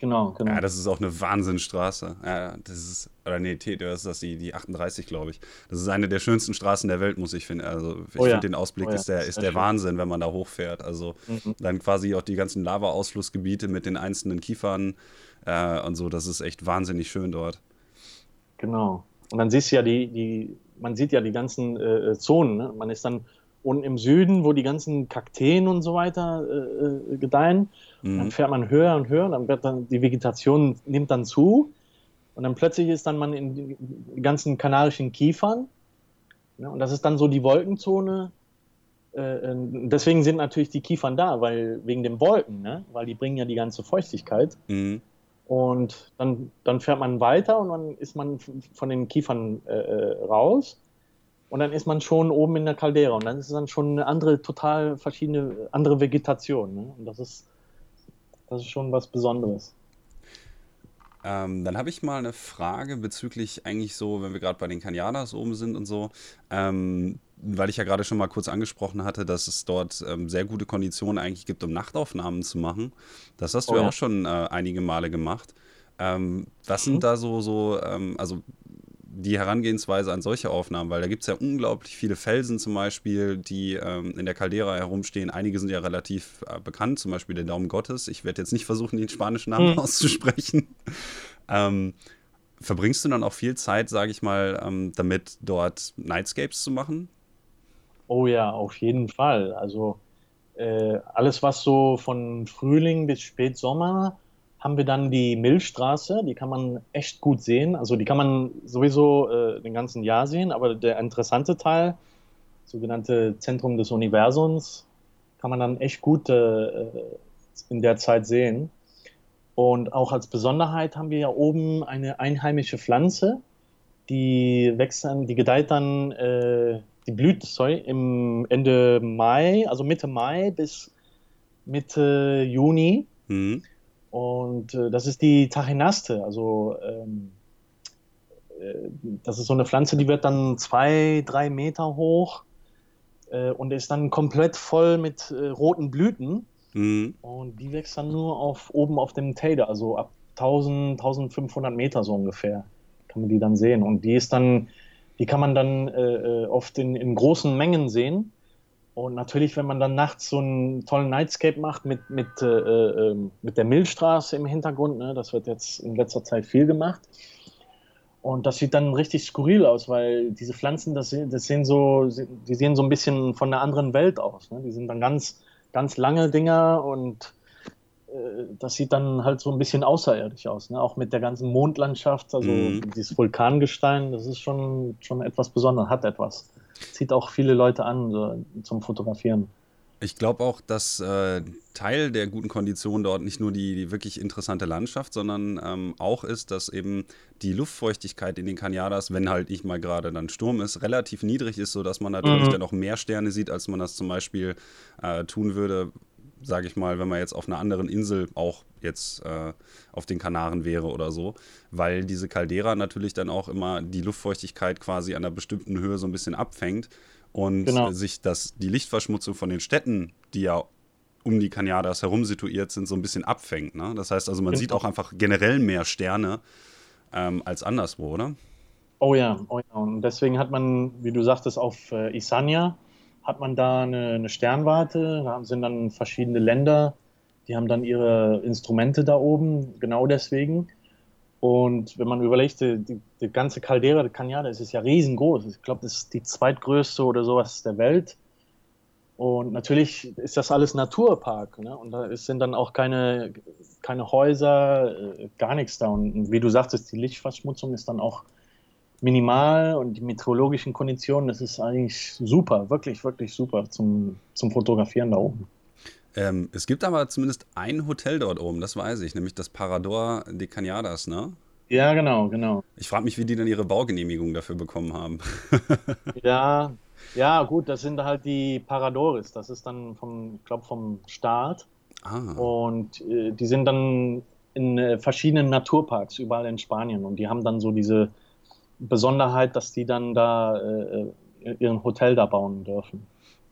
Genau, genau. Ja, das ist auch eine Wahnsinnstraße. Ja, das ist, oder nee, das ist das die, die 38, glaube ich. Das ist eine der schönsten Straßen der Welt, muss ich finden. Also ich oh ja. finde den Ausblick oh ja. ist der, ist der Wahnsinn, wenn man da hochfährt. Also mhm. dann quasi auch die ganzen Lava-Ausflussgebiete mit den einzelnen Kiefern äh, und so, das ist echt wahnsinnig schön dort. Genau. Und dann siehst du ja die, die man sieht ja die ganzen äh, Zonen. Ne? Man ist dann unten im Süden, wo die ganzen Kakteen und so weiter äh, äh gedeihen. Mhm. Dann fährt man höher und höher, dann wird dann die Vegetation nimmt dann zu und dann plötzlich ist dann man in den ganzen kanarischen Kiefern. Ja, und das ist dann so die Wolkenzone. Äh, äh, deswegen sind natürlich die Kiefern da, weil wegen den Wolken, ne? weil die bringen ja die ganze Feuchtigkeit. Mhm. Und dann, dann fährt man weiter und dann ist man von den Kiefern äh, äh, raus. Und dann ist man schon oben in der Caldera und dann ist es dann schon eine andere, total verschiedene, andere Vegetation. Ne? Und das ist, das ist schon was Besonderes. Ähm, dann habe ich mal eine Frage bezüglich eigentlich so, wenn wir gerade bei den Canyadas oben sind und so, ähm, weil ich ja gerade schon mal kurz angesprochen hatte, dass es dort ähm, sehr gute Konditionen eigentlich gibt, um Nachtaufnahmen zu machen. Das hast du oh, ja auch schon äh, einige Male gemacht. Ähm, was mhm. sind da so, so ähm, also die Herangehensweise an solche Aufnahmen, weil da gibt es ja unglaublich viele Felsen zum Beispiel, die ähm, in der Caldera herumstehen. Einige sind ja relativ äh, bekannt, zum Beispiel der Daumen Gottes. Ich werde jetzt nicht versuchen, den spanischen Namen hm. auszusprechen. ähm, verbringst du dann auch viel Zeit, sage ich mal, ähm, damit dort Nightscapes zu machen? Oh ja, auf jeden Fall. Also äh, alles, was so von Frühling bis Spätsommer haben wir dann die Milchstraße, die kann man echt gut sehen. Also die kann man sowieso äh, den ganzen Jahr sehen, aber der interessante Teil, sogenannte Zentrum des Universums, kann man dann echt gut äh, in der Zeit sehen. Und auch als Besonderheit haben wir ja oben eine einheimische Pflanze, die wächst dann, die gedeiht dann, äh, die blüht, sorry, im Ende Mai, also Mitte Mai bis Mitte Juni. Mhm. Und äh, das ist die Tachinaste. Also ähm, äh, das ist so eine Pflanze, die wird dann zwei, drei Meter hoch äh, und ist dann komplett voll mit äh, roten Blüten. Mhm. Und die wächst dann nur auf, oben auf dem Tader, also ab 1000, 1500 Meter so ungefähr kann man die dann sehen. Und die ist dann, die kann man dann äh, äh, oft in, in großen Mengen sehen. Und natürlich, wenn man dann nachts so einen tollen Nightscape macht mit, mit, äh, äh, mit der Milchstraße im Hintergrund, ne, das wird jetzt in letzter Zeit viel gemacht. Und das sieht dann richtig skurril aus, weil diese Pflanzen, das, das sehen so, die sehen so ein bisschen von einer anderen Welt aus. Ne? Die sind dann ganz, ganz lange Dinger und äh, das sieht dann halt so ein bisschen außerirdisch aus. Ne? Auch mit der ganzen Mondlandschaft, also mhm. dieses Vulkangestein, das ist schon, schon etwas Besonderes, hat etwas zieht auch viele Leute an so, zum Fotografieren. Ich glaube auch, dass äh, Teil der guten Kondition dort nicht nur die, die wirklich interessante Landschaft, sondern ähm, auch ist, dass eben die Luftfeuchtigkeit in den Canyadas, wenn halt nicht mal gerade dann Sturm ist, relativ niedrig ist, sodass man natürlich mhm. dann auch mehr Sterne sieht, als man das zum Beispiel äh, tun würde, sage ich mal, wenn man jetzt auf einer anderen Insel auch jetzt äh, auf den Kanaren wäre oder so, weil diese Caldera natürlich dann auch immer die Luftfeuchtigkeit quasi an einer bestimmten Höhe so ein bisschen abfängt und genau. sich das, die Lichtverschmutzung von den Städten, die ja um die Cañadas herum situiert sind, so ein bisschen abfängt. Ne? Das heißt also, man genau. sieht auch einfach generell mehr Sterne ähm, als anderswo, oder? Oh ja, oh ja. Und deswegen hat man, wie du sagtest, auf äh, Isania hat man da eine, eine Sternwarte. Da sind dann verschiedene Länder, die haben dann ihre Instrumente da oben, genau deswegen. Und wenn man überlegt, die, die ganze Caldera de Cañada, das ist ja riesengroß. Ich glaube, das ist die zweitgrößte oder sowas der Welt. Und natürlich ist das alles Naturpark. Ne? Und da sind dann auch keine, keine Häuser, äh, gar nichts da. Und wie du sagtest, die Lichtverschmutzung ist dann auch minimal und die meteorologischen Konditionen, das ist eigentlich super, wirklich, wirklich super zum, zum Fotografieren da oben. Ähm, es gibt aber zumindest ein Hotel dort oben, das weiß ich, nämlich das Parador de Cañadas, ne? Ja, genau, genau. Ich frage mich, wie die dann ihre Baugenehmigung dafür bekommen haben. ja, ja, gut, das sind halt die Paradores. Das ist dann vom, ich glaube, vom Staat. Ah. Und äh, die sind dann in äh, verschiedenen Naturparks überall in Spanien. Und die haben dann so diese Besonderheit, dass die dann da äh, äh ihren Hotel da bauen dürfen.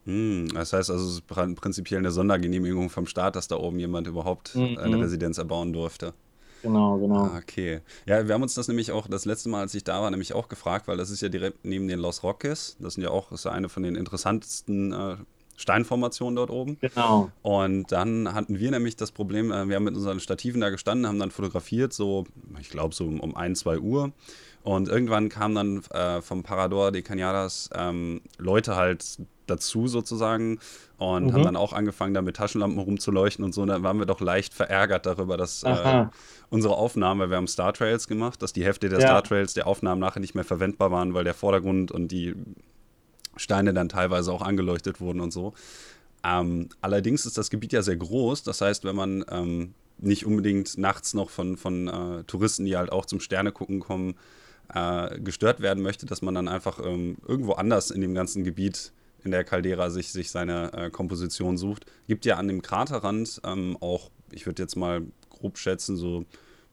Hm, das heißt also, es ist prinzipiell eine Sondergenehmigung vom Staat, dass da oben jemand überhaupt mhm. eine Residenz erbauen durfte. Genau, genau. Ah, okay. Ja, wir haben uns das nämlich auch das letzte Mal, als ich da war, nämlich auch gefragt, weil das ist ja direkt neben den Los Roques. Das sind ja auch, ist ja eine von den interessantesten äh, Steinformationen dort oben. Genau. Und dann hatten wir nämlich das Problem, äh, wir haben mit unseren Stativen da gestanden, haben dann fotografiert, so, ich glaube, so um, um 1, 2 Uhr. Und irgendwann kamen dann äh, vom Parador de Cañadas ähm, Leute halt dazu sozusagen und mhm. haben dann auch angefangen, da mit Taschenlampen rumzuleuchten und so. Und dann waren wir doch leicht verärgert darüber, dass äh, unsere Aufnahmen, weil wir haben Star Trails gemacht, dass die Hälfte der ja. Star Trails der Aufnahmen nachher nicht mehr verwendbar waren, weil der Vordergrund und die Steine dann teilweise auch angeleuchtet wurden und so. Ähm, allerdings ist das Gebiet ja sehr groß. Das heißt, wenn man ähm, nicht unbedingt nachts noch von, von äh, Touristen, die halt auch zum Sterne gucken kommen, äh, gestört werden möchte, dass man dann einfach ähm, irgendwo anders in dem ganzen Gebiet in der Caldera sich, sich seine äh, Komposition sucht. Gibt ja an dem Kraterrand ähm, auch, ich würde jetzt mal grob schätzen, so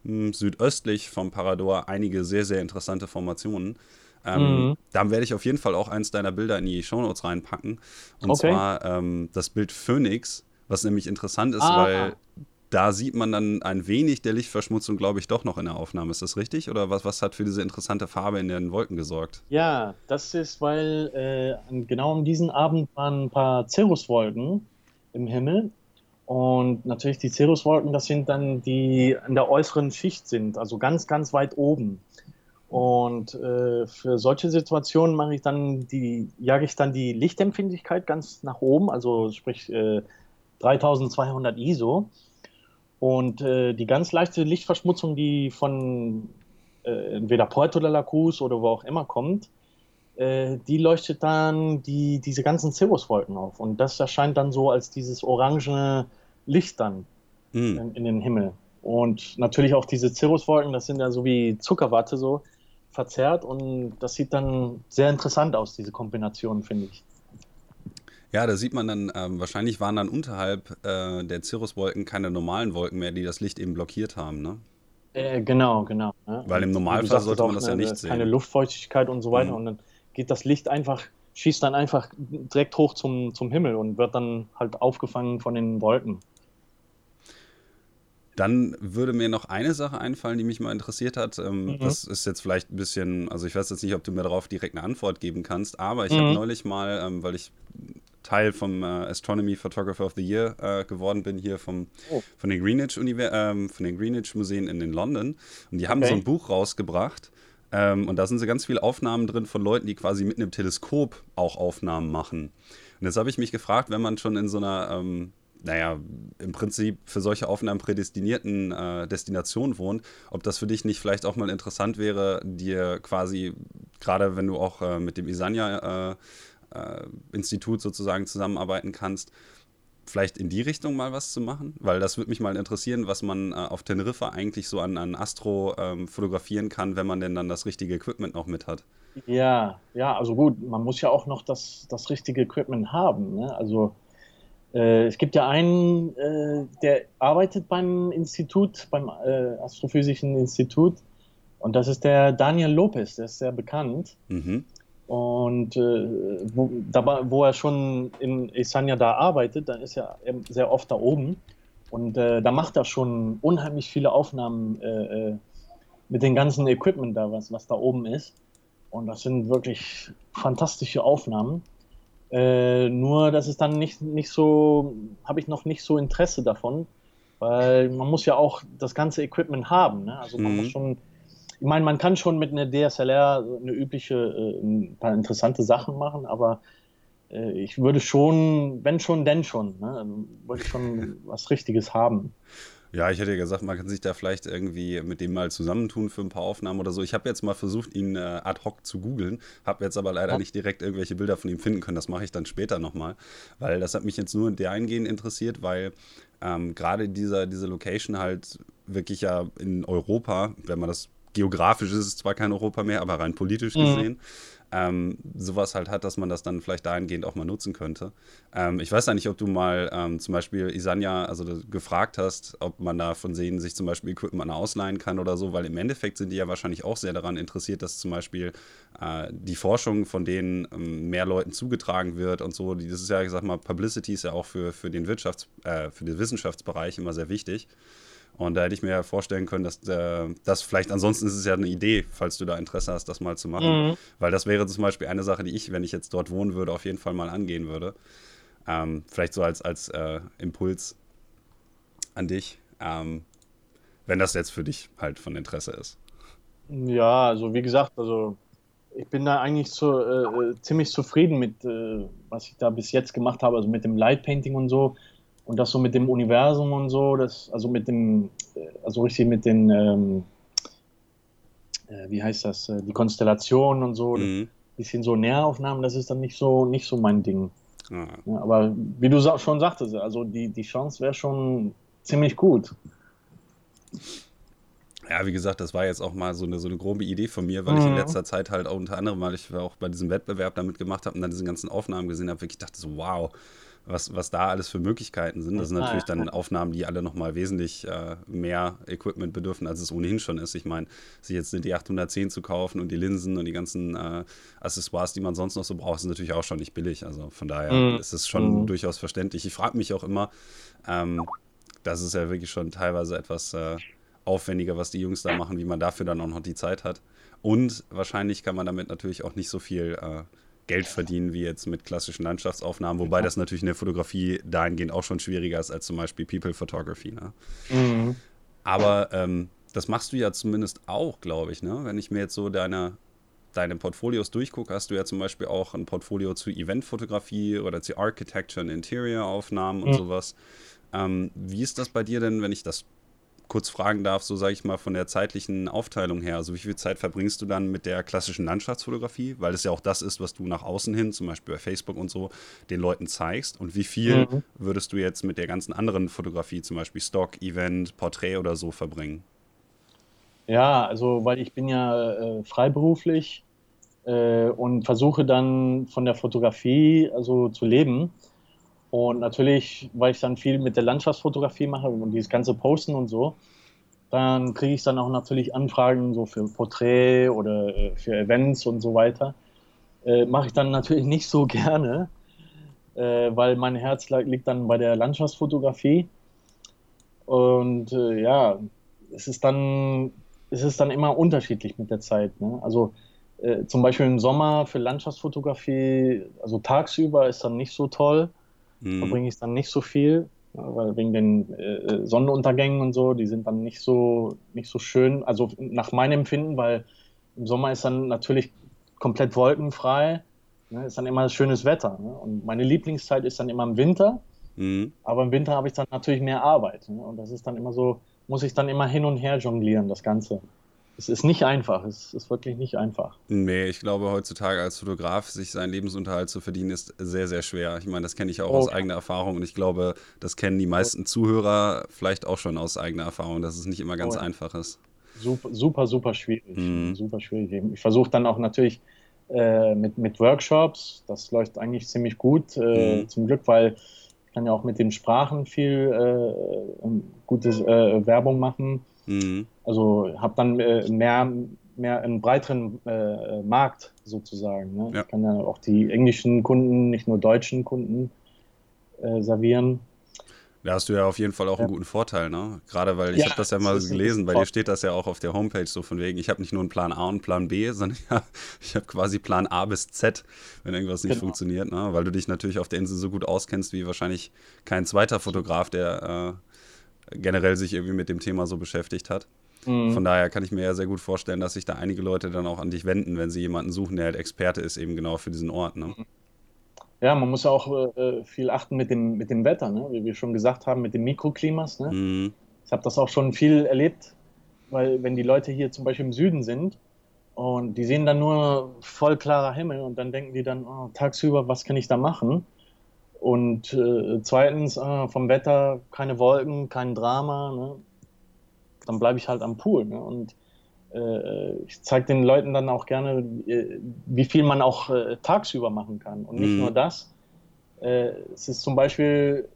mh, hm, südöstlich vom Parador einige sehr, sehr interessante Formationen. Ähm, mhm. Da werde ich auf jeden Fall auch eins deiner Bilder in die Shownotes reinpacken. Und okay. zwar ähm, das Bild Phoenix, was nämlich interessant ist, ah. weil da sieht man dann ein wenig der Lichtverschmutzung, glaube ich, doch noch in der Aufnahme. Ist das richtig? Oder was, was hat für diese interessante Farbe in den Wolken gesorgt? Ja, das ist, weil äh, genau an diesem Abend waren ein paar Cirruswolken im Himmel. Und natürlich die Cirruswolken, das sind dann die in der äußeren Schicht sind, also ganz, ganz weit oben. Und äh, für solche Situationen mache ich dann die, jage ich dann die Lichtempfindlichkeit ganz nach oben, also sprich äh, 3200 ISO. Und äh, die ganz leichte Lichtverschmutzung, die von äh, entweder Puerto de la Cruz oder wo auch immer kommt, äh, die leuchtet dann die, diese ganzen Cirruswolken auf. Und das erscheint dann so als dieses orange Licht dann mm. in, in, den Himmel. Und natürlich auch diese Cirruswolken, das sind ja so wie Zuckerwatte so verzerrt. Und das sieht dann sehr interessant aus, diese Kombination, finde ich. Ja, da sieht man dann, ähm, wahrscheinlich waren dann unterhalb äh, der Cirruswolken keine normalen Wolken mehr, die das Licht eben blockiert haben, ne? Äh, genau, genau. Ne? Weil im Normalfall sollte man das eine, ja nicht sehen. Keine Luftfeuchtigkeit und so weiter. Mhm. Und dann geht das Licht einfach, schießt dann einfach direkt hoch zum, zum Himmel und wird dann halt aufgefangen von den Wolken. Dann würde mir noch eine Sache einfallen, die mich mal interessiert hat. Ähm, mhm. Das ist jetzt vielleicht ein bisschen, also ich weiß jetzt nicht, ob du mir darauf direkt eine Antwort geben kannst, aber ich mhm. habe neulich mal, ähm, weil ich Teil vom äh, Astronomy Photographer of the Year äh, geworden bin, hier vom, oh. von, den Greenwich ähm, von den Greenwich Museen in, in London. Und die haben okay. so ein Buch rausgebracht. Ähm, und da sind so ganz viele Aufnahmen drin von Leuten, die quasi mit einem Teleskop auch Aufnahmen machen. Und jetzt habe ich mich gefragt, wenn man schon in so einer, ähm, naja, im Prinzip für solche Aufnahmen prädestinierten äh, Destination wohnt, ob das für dich nicht vielleicht auch mal interessant wäre, dir quasi, gerade wenn du auch äh, mit dem Isanya äh, äh, Institut sozusagen zusammenarbeiten kannst, vielleicht in die Richtung mal was zu machen? Weil das würde mich mal interessieren, was man äh, auf Teneriffa eigentlich so an, an Astro ähm, fotografieren kann, wenn man denn dann das richtige Equipment noch mit hat. Ja, ja, also gut, man muss ja auch noch das, das richtige Equipment haben. Ne? Also Äh, es gibt ja einen, äh, der arbeitet beim Institut, beim äh, Astrophysischen Institut. Und das ist der Daniel Lopez, der ist sehr bekannt. Mhm. Und äh, wo, dabei, wo er schon in Esanya da arbeitet, dann ist er sehr oft da oben. Und äh, da macht er schon unheimlich viele Aufnahmen äh, äh, mit dem ganzen Equipment da, was, was da oben ist. Und das sind wirklich fantastische Aufnahmen. Äh, nur, das ist dann nicht, nicht so, habe ich noch nicht so Interesse davon, weil man muss ja auch das ganze Equipment haben. Ne? Also man mhm. muss schon, ich meine, man kann schon mit einer DSLR eine übliche, äh, ein paar interessante Sachen machen, aber äh, ich würde schon, wenn schon, denn schon, ne? Also würde ich schon was Richtiges haben. Ja, ich hätte ja gesagt, man kann sich da vielleicht irgendwie mit dem mal zusammentun für ein paar Aufnahmen oder so. Ich habe jetzt mal versucht, ihn äh, ad hoc zu googeln, habe jetzt aber leider nicht direkt irgendwelche Bilder von ihm finden können. Das mache ich dann später nochmal, weil das hat mich jetzt nur in der eingehend interessiert, weil ähm, gerade dieser, diese Location halt wirklich ja in Europa, wenn man das geografisch ist, ist zwar kein Europa mehr, aber rein politisch mhm. gesehen, ähm, sowas halt hat, dass man das dann vielleicht dahingehend auch mal nutzen könnte. Ähm, ich weiß ja nicht, ob du mal ähm, zum Beispiel Isanya also gefragt hast, ob man da von sehen sich zum Beispiel Equipment ausleihen kann oder so, weil im Endeffekt sind die ja wahrscheinlich auch sehr daran interessiert, dass zum Beispiel äh, die Forschung von denen ähm, mehr Leuten zugetragen wird und so. Das ist ja, ich sag mal, Publicity ist ja auch für, für den Wirtschafts-, äh, für den Wissenschaftsbereich immer sehr wichtig. Und da hätte ich mir ja vorstellen können, dass äh, das vielleicht, ansonsten ist es ja eine Idee, falls du da Interesse hast, das mal zu machen. Mhm. Weil das wäre zum Beispiel eine Sache, die ich, wenn ich jetzt dort wohnen würde, auf jeden Fall mal angehen würde. Ähm, vielleicht so als, als äh, Impuls an dich, ähm, wenn das jetzt für dich halt von Interesse ist. Ja, also wie gesagt, also ich bin da eigentlich so, äh, äh ziemlich zufrieden mit, äh, was ich da bis jetzt gemacht habe, also mit dem Light Painting und so und das so mit dem Universum und so, das, also mit dem, also richtig mit den, ähm, äh, wie heißt das, äh, die Konstellationen und so, mhm. bisschen so Näheraufnahmen, das ist dann nicht so, nicht so mein Ding. Ah. Ja, aber wie du schon sagtest, also die, die Chance wäre schon ziemlich gut. Ja, wie gesagt, das war jetzt auch mal so eine, so eine grobe Idee von mir, weil mhm. ich in mhm. letzter Zeit halt auch unter anderem, weil ich auch bei diesem Wettbewerb damit gemacht habe und dann diese ganzen Aufnahmen gesehen habe, wirklich dachte so, wow, was, was da alles für Möglichkeiten sind. Das sind natürlich dann Aufnahmen, die alle nochmal wesentlich äh, mehr Equipment bedürfen, als es ohnehin schon ist. Ich meine, sich jetzt die 810 zu kaufen und die Linsen und die ganzen äh, Accessoires, die man sonst noch so braucht, sind natürlich auch schon nicht billig. Also von daher mhm. ist es schon mhm. durchaus verständlich. Ich frage mich auch immer, ähm, das ist ja wirklich schon teilweise etwas äh, aufwendiger, was die Jungs da machen, wie man dafür dann auch noch die Zeit hat. Und wahrscheinlich kann man damit natürlich auch nicht so viel äh, Geld verdienen wie jetzt mit klassischen Landschaftsaufnahmen, wobei das natürlich in der Fotografie dahingehend auch schon schwieriger ist als zum Beispiel People Photography. Ne? Mhm. Aber ähm, das machst du ja zumindest auch, glaube ich, ne? Wenn ich mir jetzt so deine, deine Portfolios durchgucke, hast du ja zum Beispiel auch ein Portfolio zu Eventfotografie oder zu Architecture und Interior-Aufnahmen und mhm. sowas. Ähm, wie ist das bei dir denn, wenn ich das kurz fragen darf, so sage ich mal von der zeitlichen Aufteilung her, also wie viel Zeit verbringst du dann mit der klassischen Landschaftsfotografie, weil es ja auch das ist, was du nach außen hin, zum Beispiel bei Facebook und so, den Leuten zeigst und wie viel mhm. würdest du jetzt mit der ganzen anderen Fotografie, zum Beispiel Stock, Event, Porträt oder so verbringen? Ja, also weil ich bin ja äh, freiberuflich äh, und versuche dann von der Fotografie also zu leben. Und natürlich, weil ich dann viel mit der Landschaftsfotografie mache und dieses ganze Posten und so, dann kriege ich dann auch natürlich Anfragen so für Porträt oder äh, für Events und so weiter. Äh, mache ich dann natürlich nicht so gerne, äh, weil mein Herz liegt dann bei der Landschaftsfotografie. Und äh, ja, es ist dann, es ist dann immer unterschiedlich mit der Zeit. Ne? Also äh, zum Beispiel im Sommer für Landschaftsfotografie, also tagsüber ist dann nicht so toll mhm. verbringe ich dann nicht so viel, weil wegen den äh, Sonnenuntergängen und so, die sind dann nicht so, nicht so schön, also nach meinem Empfinden, weil im Sommer ist dann natürlich komplett wolkenfrei, ne, ist dann immer schönes Wetter. Ne? Und meine Lieblingszeit ist dann immer im Winter, mhm. aber im Winter habe ich dann natürlich mehr Arbeit. Ne? Und das ist dann immer so, muss ich dann immer hin und her jonglieren, das Ganze es ist nicht einfach. Es ist wirklich nicht einfach. Nee, ich glaube, heutzutage als Fotograf sich seinen Lebensunterhalt zu verdienen, ist sehr, sehr schwer. Ich meine, das kenne ich auch oh. aus eigener Erfahrung und ich glaube, das kennen die meisten Zuhörer vielleicht auch schon aus eigener Erfahrung, dass es nicht immer ganz oh. einfach ist. Super, super, super schwierig. Mhm. Super schwierig. Ich versuche dann auch natürlich äh, mit, mit Workshops, das läuft eigentlich ziemlich gut, äh, mhm. zum Glück, weil kann ja auch mit den Sprachen viel äh, gutes äh, Werbung machen. Mhm. Also habe dann äh, mehr, mehr einen breiteren äh, Markt sozusagen. Ne? Ja. Ich kann ja auch die englischen Kunden, nicht nur deutschen Kunden äh, servieren. Da hast du ja auf jeden Fall auch ja. einen guten Vorteil, ne? Gerade weil ich ja, habe das ja mal das gelesen, bei dir steht das ja auch auf der Homepage so von wegen, ich habe nicht nur einen Plan A und Plan B, sondern ja, ich habe quasi Plan A bis Z, wenn irgendwas nicht genau. funktioniert, ne? Weil du dich natürlich auf der Insel so gut auskennst wie wahrscheinlich kein zweiter Fotograf, der äh, generell sich irgendwie mit dem Thema so beschäftigt hat. Mhm. Von daher kann ich mir ja sehr gut vorstellen, dass sich da einige Leute dann auch an dich wenden, wenn sie jemanden suchen, der halt Experte ist, eben genau für diesen Ort. Ne? Mhm. Ja, man muss ja auch äh, viel achten mit dem, mit dem Wetter, ne? wie wir schon gesagt haben, mit dem Mikroklimas. Ne? Mhm. Ich habe das auch schon viel erlebt, weil wenn die Leute hier zum Beispiel im Süden sind und die sehen dann nur voll klarer Himmel und dann denken die dann, oh, tagsüber, was kann ich da machen? Und äh, zweitens, äh, vom Wetter keine Wolken, kein Drama. Ne? Dann bleibe ich halt am Pool. Ne? Und äh, ich zeige den Leuten dann auch gerne, äh, wie viel man auch äh, tagsüber machen kann. Und nicht mhm. nur das. es ist zum Beispiel,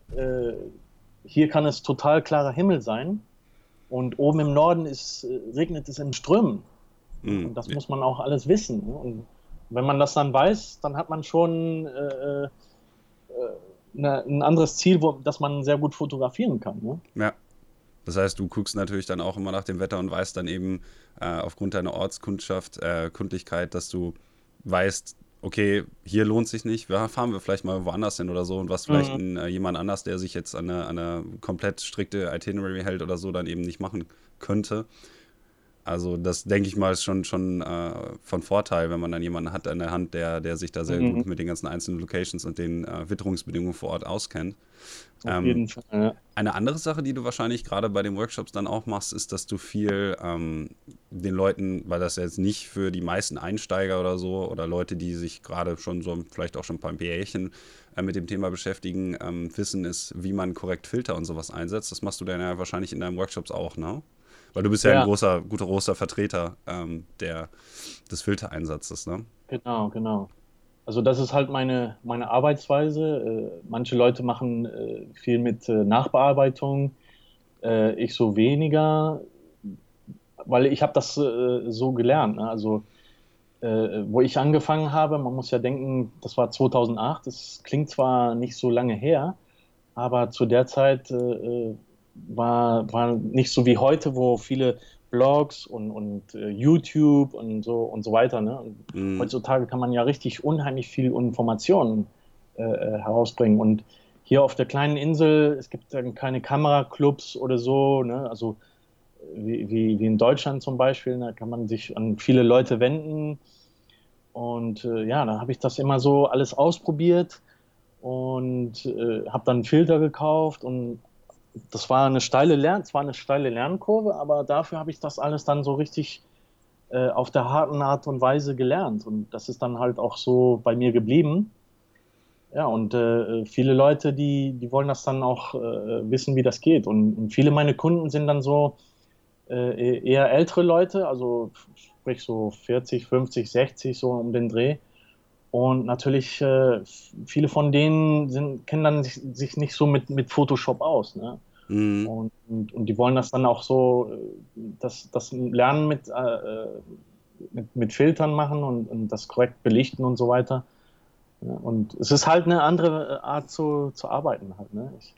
hier kann es total klarer Himmel sein und oben im Norden ist, regnet es in Strömen. Mhm. Und das muss man auch alles wissen. Ne? Und wenn man das dann weiß, dann hat man schon äh, äh, ein anderes Ziel, wo, das man sehr gut fotografieren kann. Ne? Ja. Das heißt, du guckst natürlich dann auch immer nach dem Wetter und weißt dann eben äh, aufgrund deiner Ortskundschaft, äh, Kundlichkeit, dass du weißt, okay, hier lohnt sich nicht, ja, fahren wir vielleicht mal woanders hin oder so und was vielleicht mhm. ein, äh, jemand anders, der sich jetzt an eine, an eine komplett strikte Itinerary hält oder so, dann eben nicht machen könnte. Also das denke ich mal ist schon, schon äh, von Vorteil, wenn man dann jemanden hat an der Hand, der, der sich da sehr mhm. gut mit den ganzen einzelnen Locations und den äh, Witterungsbedingungen vor Ort auskennt. Auf ähm, jeden Fall, ja. Eine andere Sache, die du wahrscheinlich gerade bei den Workshops dann auch machst, ist, dass du viel ähm, den Leuten, weil das jetzt nicht für die meisten Einsteiger oder so oder Leute, die sich gerade schon so vielleicht auch schon ein paar Bärchen äh, mit dem Thema beschäftigen, ähm, wissen ist, wie man korrekt Filter und sowas einsetzt. Das machst du dann ja wahrscheinlich in deinen Workshops auch, ne? Weil du bist ja, ja ein großer, guter großer Vertreter ähm, der, des Filtereinsatzes, ne? Genau, genau. Also das ist halt meine, meine Arbeitsweise. Äh, manche Leute machen äh, viel mit äh, Nachbearbeitung, äh, ich so weniger, weil ich habe das äh, so gelernt. Ne? Also äh, wo ich angefangen habe, man muss ja denken, das war 2008, das klingt zwar nicht so lange her, aber zu der Zeit war, war nicht so wie heute, wo viele Blogs und, und uh, YouTube und so und so weiter. Ne? Mhm. Heutzutage kann man ja richtig unheimlich viel Informationen äh, äh, herausbringen. Und hier auf der kleinen Insel, es gibt dann keine Kameraclubs oder so, ne? also wie, wie, wie, in Deutschland zum Beispiel, da kann man sich an viele Leute wenden. Und äh, ja, da habe ich das immer so alles ausprobiert und äh, habe dann einen Filter gekauft und das war eine steile Lern, zwar eine steile Lernkurve, aber dafür habe ich das alles dann so richtig äh, auf der harten Art und Weise gelernt. Und das ist dann halt auch so bei mir geblieben. Ja, und äh, viele Leute, die, die wollen das dann auch äh, wissen, wie das geht. Und, und, viele meiner Kunden sind dann so äh, eher ältere Leute, also sprich so 40, 50, 60, so um den Dreh. Und natürlich, äh, viele von denen sind, kennen dann sich, sich, nicht so mit, mit Photoshop aus. Ne? Mhm. Und, und, und, die wollen das dann auch so, äh, das, das Lernen mit, äh, äh, mit, mit, Filtern machen und, und, das korrekt belichten und so weiter. Und es ist halt eine andere Art zu, zu arbeiten halt. Ne? Ich,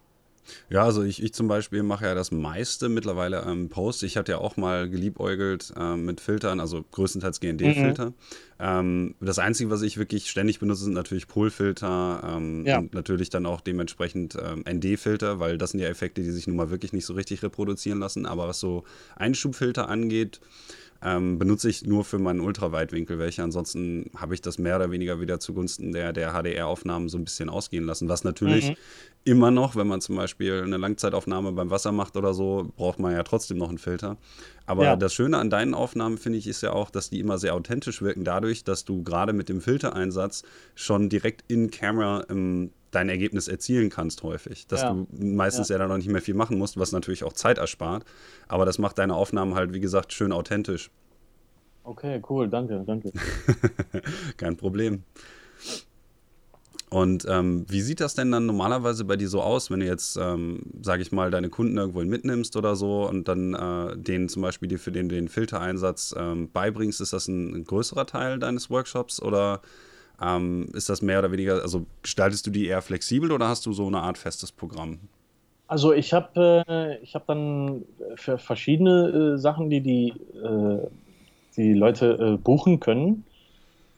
ja, also ich, ich zum Beispiel mache ja das meiste mittlerweile am Post. Ich hatte ja auch mal geliebäugelt äh, mit Filtern, also größtenteils GND-Filter. Mhm. Ähm, das Einzige, was ich wirklich ständig benutze, sind natürlich Polfilter ähm, ja. und natürlich dann auch dementsprechend ähm, ND-Filter, weil das sind ja Effekte, die sich nun mal wirklich nicht so richtig reproduzieren lassen. Aber was so Einschubfilter angeht, ähm, benutze ich nur für meinen Ultraweitwinkel, welche ansonsten habe ich das mehr oder weniger wieder zugunsten der, der HDR-Aufnahmen so ein bisschen ausgehen lassen. Was natürlich mhm. immer noch, wenn man zum Beispiel eine Langzeitaufnahme beim Wasser macht oder so, braucht man ja trotzdem noch einen Filter. Aber ja. das Schöne an deinen Aufnahmen, finde ich, ist ja auch, dass die immer sehr authentisch wirken, dadurch, dass du gerade mit dem Filtereinsatz schon direkt in Camera im dein Ergebnis erzielen kannst häufig. Dass ja. du meistens ja. ja dann noch nicht mehr viel machen musst, was natürlich auch Zeit erspart. Aber das macht deine Aufnahmen halt, wie gesagt, schön authentisch. Okay, cool, danke, danke. Kein Problem. Und ähm, wie sieht das denn dann normalerweise bei dir so aus, wenn du jetzt, ähm, sage ich mal, deine Kunden irgendwo mitnimmst oder so und dann äh, denen zum Beispiel dir für den, den Filtereinsatz ähm, beibringst? Ist das ein, ein, größerer Teil deines Workshops oder ähm, ist das mehr oder weniger, also gestaltest du die eher flexibel oder hast du so eine Art festes Programm? Also ich habe äh, hab dann für verschiedene äh, Sachen, die die, äh, die Leute äh, buchen können.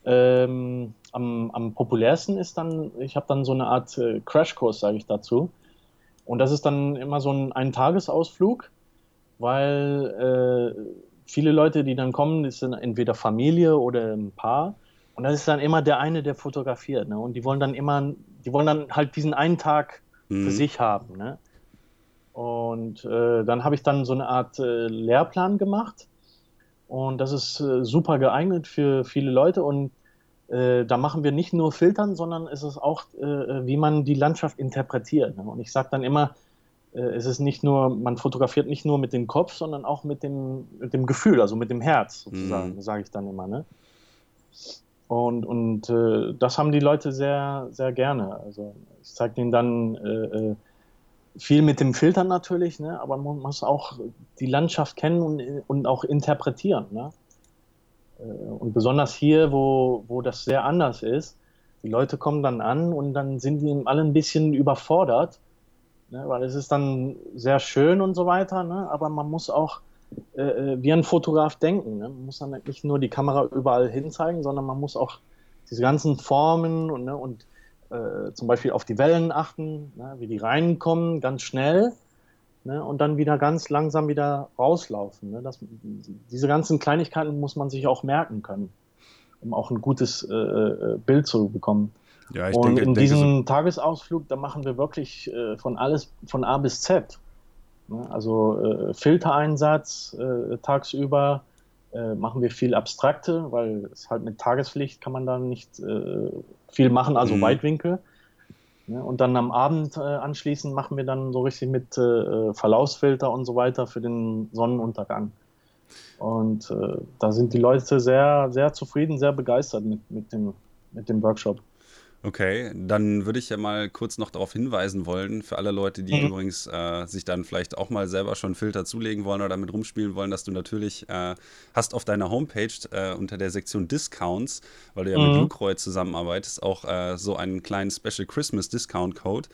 Ähm, am, am populärsten ist dann, ich habe dann so eine Art äh, Crashkurs, sage ich dazu. Und das ist dann immer so ein, ein Tagesausflug, weil äh, viele Leute, die dann kommen, das sind entweder Familie oder ein Paar. Und das ist dann immer der eine, der fotografiert. Ne? Und die wollen dann immer, die wollen dann halt diesen einen Tag mhm. für sich haben. Ne? Und äh, dann habe ich dann so eine Art äh, Lehrplan gemacht. Und das ist äh, super geeignet für viele Leute. Und äh, da machen wir nicht nur Filtern, sondern es ist auch, äh, wie man die Landschaft interpretiert. Ne? Und ich sage dann immer, äh, es ist nicht nur, man fotografiert nicht nur mit dem Kopf, sondern auch mit dem, mit dem Gefühl, also mit dem Herz sozusagen, mhm. sage ich dann immer. Ne? Und, und äh, das haben die Leute sehr, sehr gerne. Also ich zeige denen dann äh, äh, viel mit dem Filtern natürlich, ne? aber man muss auch die Landschaft kennen und, und auch interpretieren. Ne? Äh, und besonders hier, wo, wo das sehr anders ist, die Leute kommen dann an und dann sind die alle ein bisschen überfordert, ne, weil es ist dann sehr schön und so weiter, ne, aber man muss auch äh, äh wie ein Fotograf denken. Ne? Man muss dann nicht nur die Kamera überall hinzeigen, sondern man muss auch diese ganzen Formen und, ne, und äh, zum Beispiel auf die Wellen achten, ne, wie die reinkommen, ganz schnell ne, und dann wieder ganz langsam wieder rauslaufen. Ne? Das, diese ganzen Kleinigkeiten muss man sich auch merken können, um auch ein gutes äh, äh Bild zu bekommen. Ja, und denke, in diesem so Tagesausflug, da machen wir wirklich äh, von alles, von A bis Z. Ne? Also äh, Filtereinsatz äh, tagsüber, äh, machen wir viel Abstrakte, weil es halt mit Tageslicht kann man da nicht viel machen, also mhm. Weitwinkel. Ja, und dann am Abend äh, anschließend machen wir dann so richtig mit äh, Verlaufsfilter und so weiter für den Sonnenuntergang. Und äh, da sind die Leute sehr, sehr zufrieden, sehr begeistert mit, mit, dem, mit dem Workshop. Okay, dann würde ich ja mal kurz noch darauf hinweisen wollen, für alle Leute, die mhm. übrigens äh, sich dann vielleicht auch mal selber schon Filter zulegen wollen oder damit rumspielen wollen, dass du natürlich äh, hast auf deiner Homepage äh, unter der Sektion Discounts, weil du ja mhm. mit Lucroy zusammenarbeitest, auch äh, so einen kleinen Special Christmas Discount Code.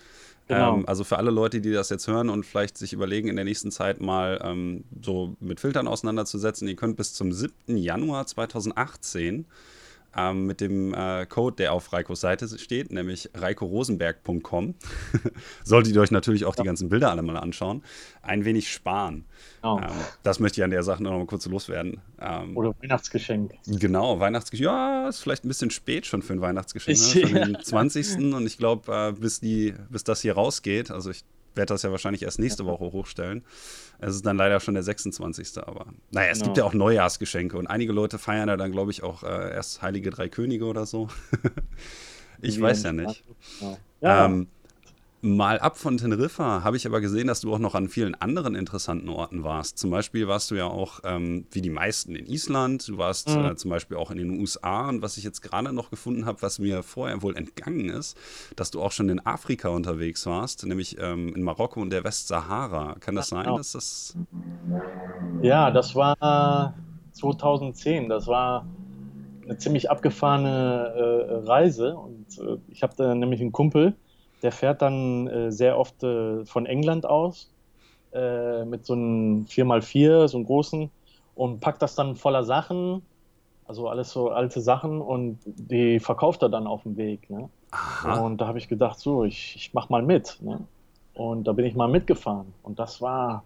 Genau. Ähm, also für alle Leute, die das jetzt hören und vielleicht sich überlegen, in der nächsten Zeit mal ähm, so mit Filtern auseinanderzusetzen, ihr könnt bis zum 7. Januar 2018 ähm, mit dem äh, Code, der auf Reikos Seite steht, nämlich reikorosenberg.com. Solltet ihr euch natürlich auch die ganzen Bilder alle mal anschauen. Ein wenig sparen. Oh. Ähm, das möchte ich an der Sache noch mal kurz loswerden. Ähm, Oder Weihnachtsgeschenk. Genau, Weihnachtsgeschenk. Ja, ist vielleicht ein bisschen spät schon für ein Weihnachtsgeschenk. Ne? Für den 20. Und ich glaube, äh, bis, bis das hier rausgeht, also ich werde das ja wahrscheinlich erst nächste Woche hochstellen. Es ist dann leider schon der 26. Aber naja, es genau. gibt ja auch Neujahrsgeschenke und einige Leute feiern ja dann, glaube ich, auch äh, erst Heilige Drei Könige oder so. ich weiß ja nicht. Ja. Ähm, Mal ab von Teneriffa habe ich aber gesehen, dass du auch noch an vielen anderen interessanten Orten warst. Zum Beispiel warst du ja auch, ähm, wie die meisten, in Island. Du warst mhm. äh, zum Beispiel auch in den USA. Und was ich jetzt gerade noch gefunden habe, was mir vorher wohl entgangen ist, dass du auch schon in Afrika unterwegs warst, nämlich ähm, in Marokko und der Westsahara. Kann das sein, genau. dass das. Ja, das war 2010. Das war eine ziemlich abgefahrene äh, Reise. Und äh, ich habe da nämlich einen Kumpel der fährt dann äh, sehr oft äh, von England aus äh, mit so einem 4x4, so einem großen, und packt das dann voller Sachen, also alles so alte Sachen, und die verkauft er dann auf dem Weg. Ne? Und da habe ich gedacht, so, ich, ich mach mal mit. Ne? Und da bin ich mal mitgefahren. Und das war,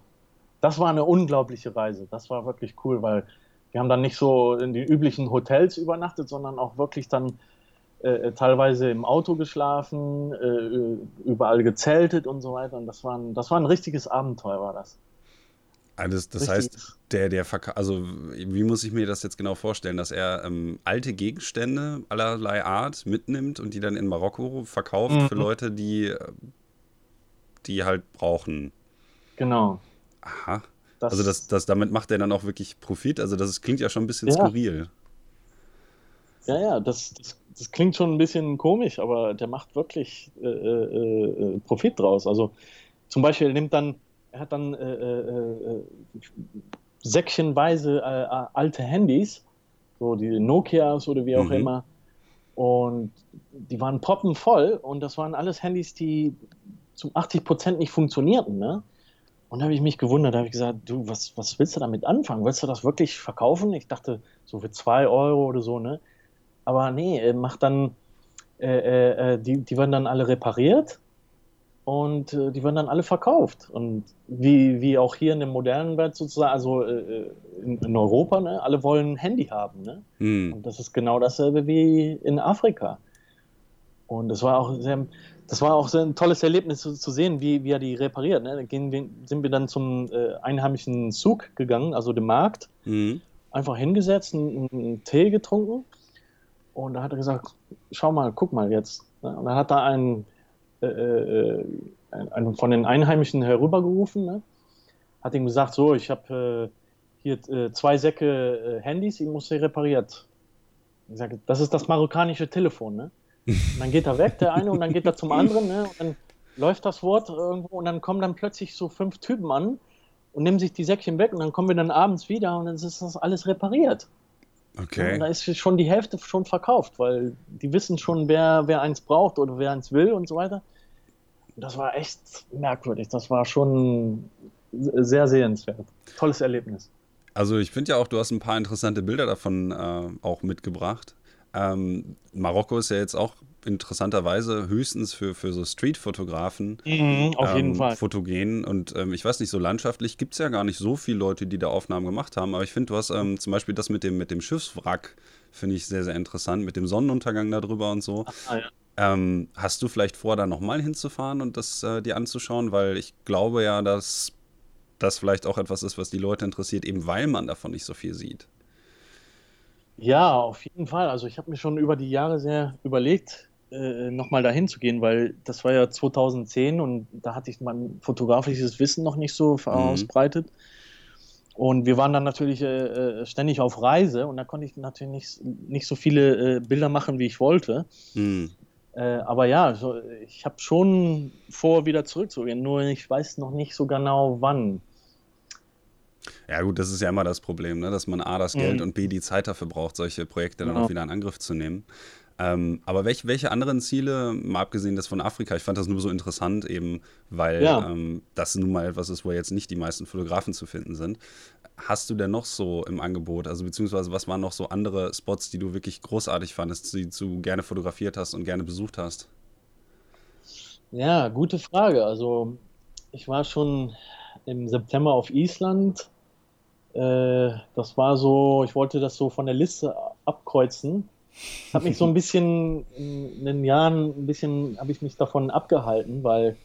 das war eine unglaubliche Reise. Das war wirklich cool, weil wir haben dann nicht so in den üblichen Hotels übernachtet, sondern auch wirklich dann äh, teilweise im Auto geschlafen, äh, überall gezeltet und so weiter. Und das war ein, das war ein richtiges Abenteuer, war das. Alles, das Richtig. heißt, der, der Verka also wie muss ich mir das jetzt genau vorstellen, dass er ähm, alte Gegenstände allerlei Art mitnimmt und die dann in Marokko verkauft mhm. für Leute, die, die halt brauchen. Genau. Aha. Das also das, das, damit macht er dann auch wirklich Profit. Also das klingt ja schon ein bisschen ja. skurril. Ja, ja, das, das, das, klingt schon ein bisschen komisch, aber der macht wirklich äh, äh, äh Profit draus. Also zum Beispiel, nimmt dann, er hat dann äh, äh, säckchenweise alte Handys, so die Nokias oder wie auch mhm. immer, und die waren poppenvoll und das waren alles Handys, die zu 80 Prozent nicht funktionierten. Ne? Und da habe ich mich gewundert, da habe ich gesagt, du, was, was willst du damit anfangen? Willst du das wirklich verkaufen? Ich dachte, so für zwei Euro oder so, ne? Aber nee, macht dann, äh, äh, äh, die, die werden dann alle repariert und äh, die werden dann alle verkauft. Und wie, wie auch hier in der modernen Welt sozusagen, also äh, äh, in, in, Europa, ne, alle wollen ein Handy haben. Ne? Mhm. Und das ist genau dasselbe wie in Afrika. Und das war auch sehr, das war auch ein tolles Erlebnis zu, zu sehen, wie, wie er die repariert. Ne? Da gehen, sind wir dann zum äh, einheimischen Zug gegangen, also dem Markt, mhm. einfach hingesetzt, einen, einen Tee getrunken. Und da hat er gesagt, schau mal, guck mal jetzt. Und dann hat er einen äh, äh einen von den Einheimischen herübergerufen, ne? hat ihm gesagt, so, ich habe äh, hier äh, zwei Säcke äh, Handys, ich muss sie repariert. Ich sage, das ist das marokkanische Telefon, ne? Und dann geht er weg, der eine, und dann geht er zum anderen, ne? Und dann läuft das Wort irgendwo und dann kommen dann plötzlich so fünf Typen an und nehmen sich die Säckchen weg und dann kommen wir dann abends wieder und dann ist das alles repariert. Okay. Und da ist schon die Hälfte schon verkauft, weil die wissen schon, wer, wer eins braucht oder wer eins will und so weiter das war echt merkwürdig. Das war schon sehr sehenswert. Tolles Erlebnis. Also ich finde ja auch, du hast ein paar interessante Bilder davon äh, auch mitgebracht. Ähm, Marokko ist ja jetzt auch interessanterweise höchstens für, für so Street-Fotografen mhm, auf ähm, jeden Fall. fotogen. Und ähm, ich weiß nicht, so landschaftlich gibt es ja gar nicht so viele Leute, die da Aufnahmen gemacht haben. Aber ich finde, du hast ähm, zum Beispiel das mit dem, mit dem Schiffswrack, finde ich sehr, sehr interessant, mit dem Sonnenuntergang darüber und so. Ah, ja. Ähm, hast du vielleicht vor, da nochmal hinzufahren und das äh, dir anzuschauen? Weil ich glaube ja, dass das vielleicht auch etwas ist, was die Leute interessiert, eben weil man davon nicht so viel sieht. Ja, auf jeden Fall. Also ich habe mir schon über die Jahre sehr überlegt, äh, nochmal dahin zu gehen, weil das war ja 2010 und da hatte ich mein fotografisches Wissen noch nicht so mhm. ausbreitet. Und wir waren dann natürlich äh, äh, ständig auf Reise und da konnte ich natürlich nicht, nicht so viele äh, Bilder machen, wie ich wollte. Mhm. Äh, aber ja, so, ich habe schon vor, wieder zurückzugehen, nur ich weiß noch nicht so genau wann. Ja, gut, das ist ja immer das Problem, ne? dass man A, das Geld mhm. und B, die Zeit dafür braucht, solche Projekte dann auch wieder in Angriff zu nehmen. Ähm, aber welch, welche anderen Ziele, mal abgesehen das von Afrika, ich fand das nur so interessant, eben weil ja. ähm, das nun mal etwas ist, wo jetzt nicht die meisten Fotografen zu finden sind hast du denn noch so im Angebot? Also beziehungsweise was waren noch so andere Spots, die du wirklich großartig fandest, die du gerne fotografiert hast und gerne besucht hast? Ja, gute Frage. Also ich war schon im September auf Island. Äh, das war so, ich wollte das so von der Liste abkreuzen. Habe mich so ein bisschen in den Jahren ein bisschen habe ich mich davon abgehalten, weil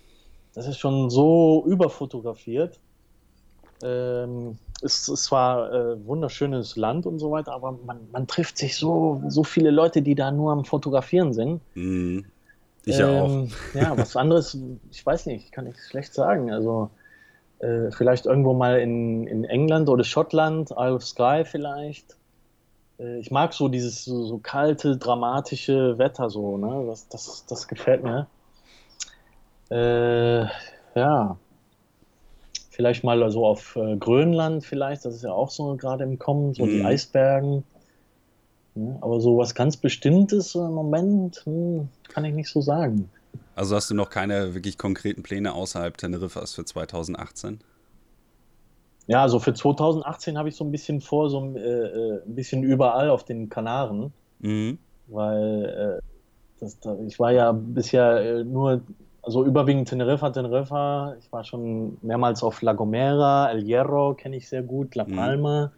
das ist schon so überfotografiert. Ähm, es, es war äh, wunderschönes Land und so weiter, aber man, man, trifft sich so, so viele Leute, die da nur am Fotografieren sind. Mm, ich ja ähm, auch. ja, was anderes, ich weiß nicht, kann ich schlecht sagen. Also äh, vielleicht irgendwo mal in, in England oder Schottland, Isle of Skye vielleicht. Äh, ich mag so dieses so, so, kalte, dramatische Wetter so, ne? Das, das, das gefällt mir. Äh, ja, Vielleicht mal so auf äh, Grönland vielleicht, das ist ja auch so gerade im Kommen, so mhm. die Eisbergen. Ja, aber so was ganz Bestimmtes im Moment hm, kann ich nicht so sagen. Also hast du noch keine wirklich konkreten Pläne außerhalb Teneriffas für 2018? Ja, also für 2018 habe ich so ein bisschen vor, so äh, äh, ein bisschen überall auf den Kanaren. Mhm. Weil äh, das, das, ich war ja bisher äh, nur also überwiegend Teneriffa, Teneriffa. Ich war schon mehrmals auf La Gomera, El Hierro kenne ich sehr gut, La mhm. Palma. Mhm.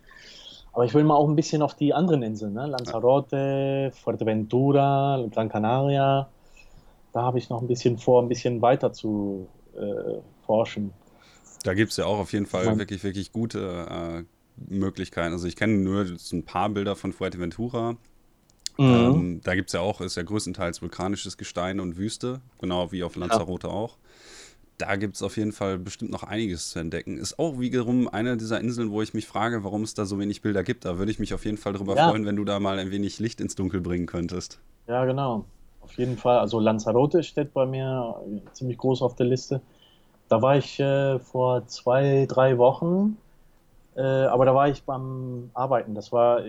Aber ich will mal auch ein bisschen auf die anderen Inseln, ne? Lanzarote, Fuerteventura, Gran Canaria. Da habe ich noch ein bisschen vor, ein bisschen weiter zu äh, forschen. Da gibt es ja auch auf jeden Fall ja. wirklich, wirklich gute äh, Möglichkeiten. Also ich kenne nur ein paar Bilder von Fuerteventura. Mhm. Ähm, da gibt es ja auch, ist ja größtenteils vulkanisches Gestein und Wüste, genau wie auf Lanzarote ja. auch. da gibt es auf jeden Fall bestimmt noch einiges zu entdecken. Ist auch wiederum eine dieser Inseln, wo ich mich frage, warum es da so wenig Bilder gibt. Da würde ich mich auf jeden Fall darüber ja. freuen, wenn du da mal ein wenig Licht ins Dunkel bringen könntest. Ja, genau. Auf jeden Fall. Also Lanzarote steht bei mir ziemlich groß auf der Liste. Da war ich äh, vor zwei, drei Wochen, äh, aber da war ich beim Arbeiten. Das war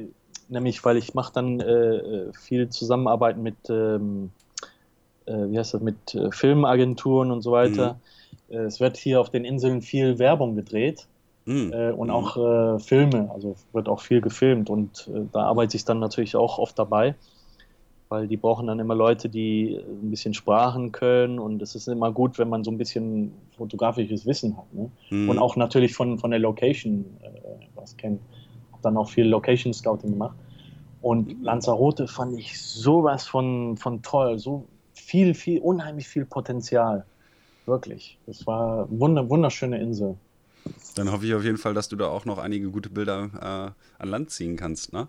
nämlich, weil ich mache dann äh, viel Zusammenarbeiten mit, ähm, äh, wie heißt das, mit äh, Filmagenturen und so weiter. Mhm. Äh, es wird hier auf den Inseln viel Werbung gedreht. Mhm. und mhm. auch Filme, also wird auch viel gefilmt und da arbeite ich dann natürlich auch oft dabei weil die brauchen dann immer Leute, die ein bisschen Sprachen können und es ist immer gut, wenn man so ein bisschen fotografisches Wissen hat. Ne? Mhm. Und auch natürlich von, von der Location äh, was kennt. Hab dann auch viel Location Scouting gemacht. Und Lanzarote fand ich sowas von, von toll, so viel, viel, unheimlich viel Potenzial. Wirklich. Das war eine wunderschöne Insel. Dann hoffe ich auf jeden Fall, dass du da auch noch einige gute Bilder äh, an Land ziehen kannst, ne?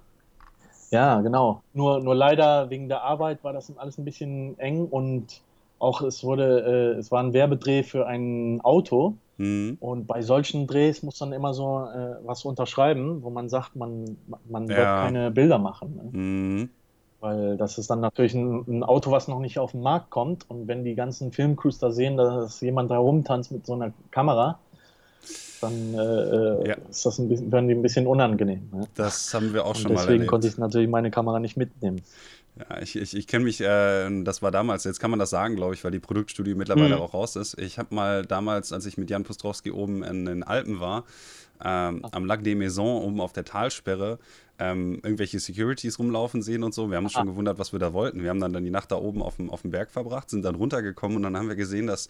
Ja, genau. Nur, nur leider wegen der Arbeit war das alles ein bisschen eng und auch es wurde, äh, es war ein Werbedreh für ein Auto. Mhm. Und bei solchen Drehs muss dann immer so äh, was unterschreiben, wo man sagt, man, man ja. wird keine Bilder machen. Ne? Mhm. Weil das ist dann natürlich ein, ein, Auto, was noch nicht auf den Markt kommt. Und wenn die ganzen Filmcrews da sehen, dass jemand da rumtanzt mit so einer Kamera, dann äh, äh, ja. ist das ein bisschen, werden die ein bisschen unangenehm. Ne? Das haben wir auch und schon mal erlebt. Deswegen konnte ich natürlich meine Kamera nicht mitnehmen. Ja, ich, ich, ich kenne mich, äh, das war damals, jetzt kann man das sagen, glaube ich, weil die Produktstudie mittlerweile mhm. auch raus ist. Ich habe mal damals, als ich mit Jan Pustrowski oben in den Alpen war, ähm, am Lac des Maisons, oben auf der Talsperre, ähm, irgendwelche Securities rumlaufen sehen und so. Wir haben uns schon gewundert, was wir da wollten. Wir haben dann, dann die Nacht da oben auf dem, auf dem Berg verbracht, sind dann runtergekommen und dann haben wir gesehen, dass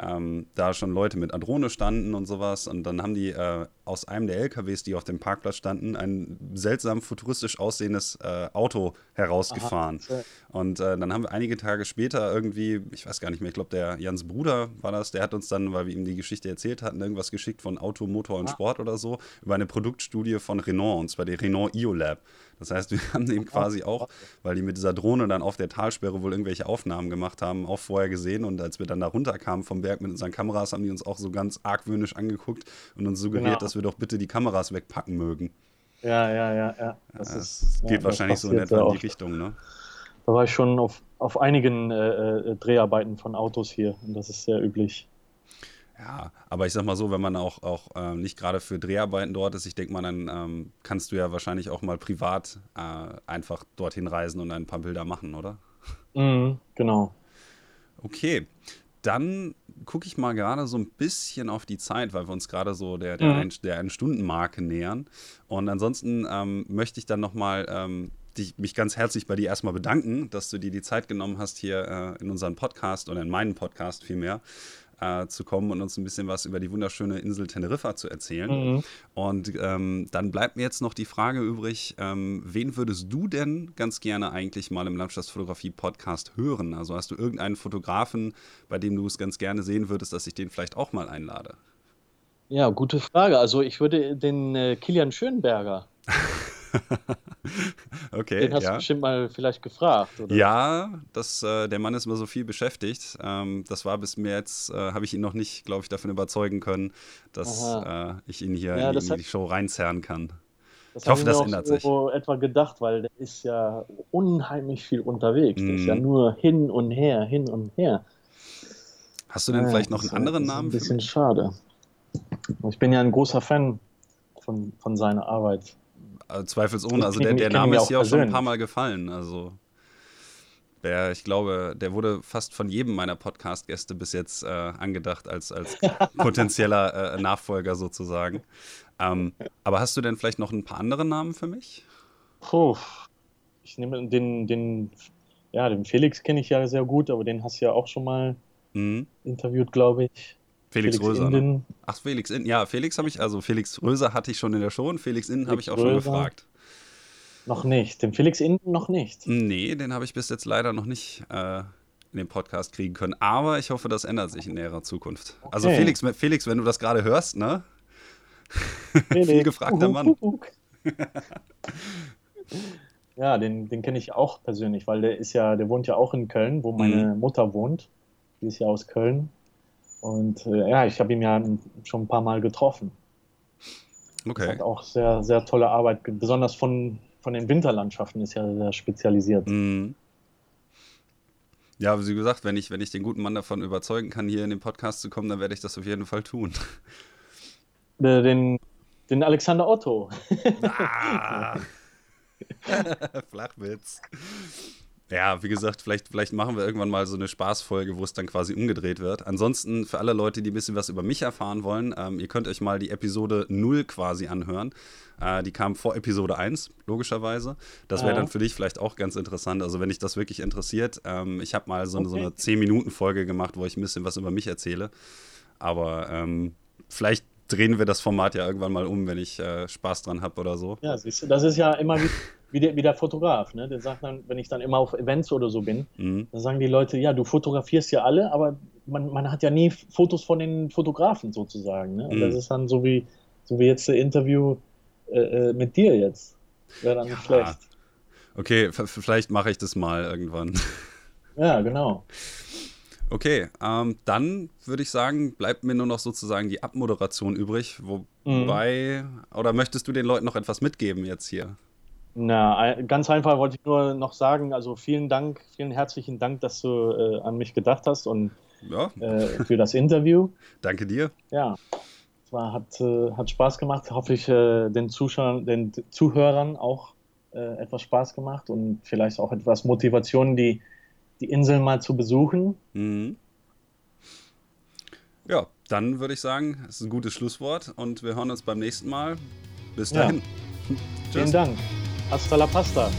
ähm, da schon Leute mit Adrone standen und sowas. Und dann haben die äh, aus einem der LKWs, die auf dem Parkplatz standen, ein seltsam futuristisch aussehendes äh, Auto herausgefahren. Aha, und äh, dann haben wir einige Tage später irgendwie, ich weiß gar nicht mehr, ich glaube, der Jans Bruder war das, der hat uns dann, weil wir ihm die Geschichte erzählt hatten, irgendwas geschickt von Auto, Motor und ah. Sport oder so, über eine Produktstudie von Renault, und zwar die Renault IOLab. Das heißt, wir haben eben quasi auch, weil die mit dieser Drohne dann auf der Talsperre wohl irgendwelche Aufnahmen gemacht haben, auch vorher gesehen. Und als wir dann da runterkamen vom Berg mit unseren Kameras, haben die uns auch so ganz argwöhnisch angeguckt und uns suggeriert, genau. dass wir doch bitte die Kameras wegpacken mögen. Ja, ja, ja, ja. Das, ja, ist, geht ja, wahrscheinlich so in etwa in die Richtung, ne? Da war ich schon auf, auf einigen äh, äh, Dreharbeiten von Autos hier und das ist sehr üblich. Ja, aber ich sag mal so, wenn man auch, auch ähm, nicht gerade für Dreharbeiten dort ist, ich denke mal, dann ähm, kannst du ja wahrscheinlich auch mal privat äh, einfach dorthin reisen und ein paar Bilder machen, oder? Mhm, genau. Okay, dann gucke ich mal gerade so ein bisschen auf die Zeit, weil wir uns gerade so der, der, mhm. ein, der Ein-Stunden-Marke nähern. Und ansonsten ähm, möchte ich dann nochmal ähm, mich ganz herzlich bei dir erstmal bedanken, dass du dir die Zeit genommen hast, hier äh, in unseren Podcast oder in meinen Podcast vielmehr äh, zu kommen und uns ein bisschen was über die wunderschöne Insel Teneriffa zu erzählen. Mhm. Und ähm, dann bleibt mir jetzt noch die Frage übrig, ähm, wen würdest du denn ganz gerne eigentlich mal im Landschaftsfotografie-Podcast hören? Also hast du irgendeinen Fotografen, bei dem du es ganz gerne sehen würdest, dass ich den vielleicht auch mal einlade? Ja, gute Frage. Also ich würde den äh, Kilian Schönberger okay. Den hast ja. du bestimmt mal vielleicht gefragt, oder? Ja, das, äh, der Mann ist immer so viel beschäftigt. Ähm, das war bis mir jetzt, äh, habe ich ihn noch nicht, glaube ich, davon überzeugen können, dass äh, ich ihn hier ja, in, in die Show reinzerren kann. ich hoffe, das ändert sich. Ich habe etwa gedacht, weil der ist ja unheimlich viel unterwegs. Mm. Der ist ja mhm. nur hin und her, hin und her. Hast du denn vielleicht noch einen anderen Namen? Ein bisschen schade. Ich bin ja ein großer Fan von, von seiner Arbeit. Also zweifelsohne. Also der, der Name ist ja auch schon ein paar Mal gefallen. Also der, ich glaube, der wurde fast von jedem meiner Podcast-Gäste bis jetzt äh, angedacht als, als potenzieller äh, Nachfolger sozusagen. Ähm, aber hast du denn vielleicht noch ein paar andere Namen für mich? Puh. Ich nehme den, den, ja, den Felix kenne ich ja sehr gut, aber den hast du ja auch schon mal mhm. interviewt, glaube ich. Felix, Felix Röser. Ne? Ach, Felix Innen. Ja, Felix habe ich, also Felix Röser hatte ich schon in der Show und Felix Innen habe ich auch Röser. schon gefragt. Noch nicht. Den Felix Innen noch nicht. Nee, den habe ich bis jetzt leider noch nicht äh, in den Podcast kriegen können. Aber ich hoffe, das ändert sich in näherer Zukunft. Also okay. Also Felix, Felix, wenn du das gerade hörst, ne? Viel gefragter Mann. ja, den, den kenne ich auch persönlich, weil der ist ja, der wohnt ja auch in Köln, wo meine mhm. Mutter wohnt. Die ist ja aus Köln. Und äh, ja, ich habe ihn ja schon ein paar Mal getroffen. Okay. Hat auch sehr, sehr tolle Arbeit, besonders von, von den Winterlandschaften ist ja sehr spezialisiert. Mhm. Ja, wie gesagt, wenn ich, wenn ich den guten Mann davon überzeugen kann, hier in den Podcast zu kommen, dann werde ich das auf jeden Fall tun. Äh, den, den Alexander Otto. Ah. Flachwitz. Ja, wie gesagt, vielleicht, vielleicht machen wir irgendwann mal so eine Spaßfolge, wo es dann quasi umgedreht wird. Ansonsten, für alle Leute, die ein bisschen was über mich erfahren wollen, ähm, ihr könnt euch mal die Episode 0 quasi anhören. Äh, die kam vor Episode 1, logischerweise. Das wäre dann für dich vielleicht auch ganz interessant. Also, wenn dich das wirklich interessiert, ähm, ich habe mal so, eine- so Okay. eine 10-Minuten-Folge gemacht, wo ich ein bisschen was über mich erzähle. Aber ähm, vielleicht drehen wir das Format ja irgendwann mal um, wenn ich äh, Spaß dran habe oder so. Ja, siehst du, das ist ja immer wie, der, wie der Fotograf. Ne? Der sagt dann, wenn ich dann immer auf Events oder so bin, Mhm. dann sagen die Leute, ja, du fotografierst ja alle, aber man, man hat ja nie Fotos von den Fotografen sozusagen. Ne? Und Mhm. das ist dann so wie, so wie jetzt das Interview äh, äh, mit dir jetzt. Wäre dann nicht schlecht. Okay, vielleicht mache ich das mal irgendwann. Ja, genau. Okay, ähm, dann würde ich sagen, bleibt mir nur noch sozusagen die Abmoderation übrig. Mhm. Wobei, oder möchtest du den Leuten noch etwas mitgeben jetzt hier? Na, ganz einfach wollte ich nur noch sagen, also vielen Dank, vielen herzlichen Dank, dass du äh, an mich gedacht hast und Ja, äh, für das Interview. danke dir. Ja, es war, hat, äh, hat Spaß gemacht. Hoffe ich, äh, den Zuschauern, den Zuhörern auch äh, etwas Spaß gemacht und vielleicht auch etwas Motivation, die, die Insel mal zu besuchen. Mhm. Ja, dann würde ich sagen, es ist ein gutes Schlusswort und wir hören uns beim nächsten Mal. Bis Ja. dahin. Vielen Dank. Hasta la pasta.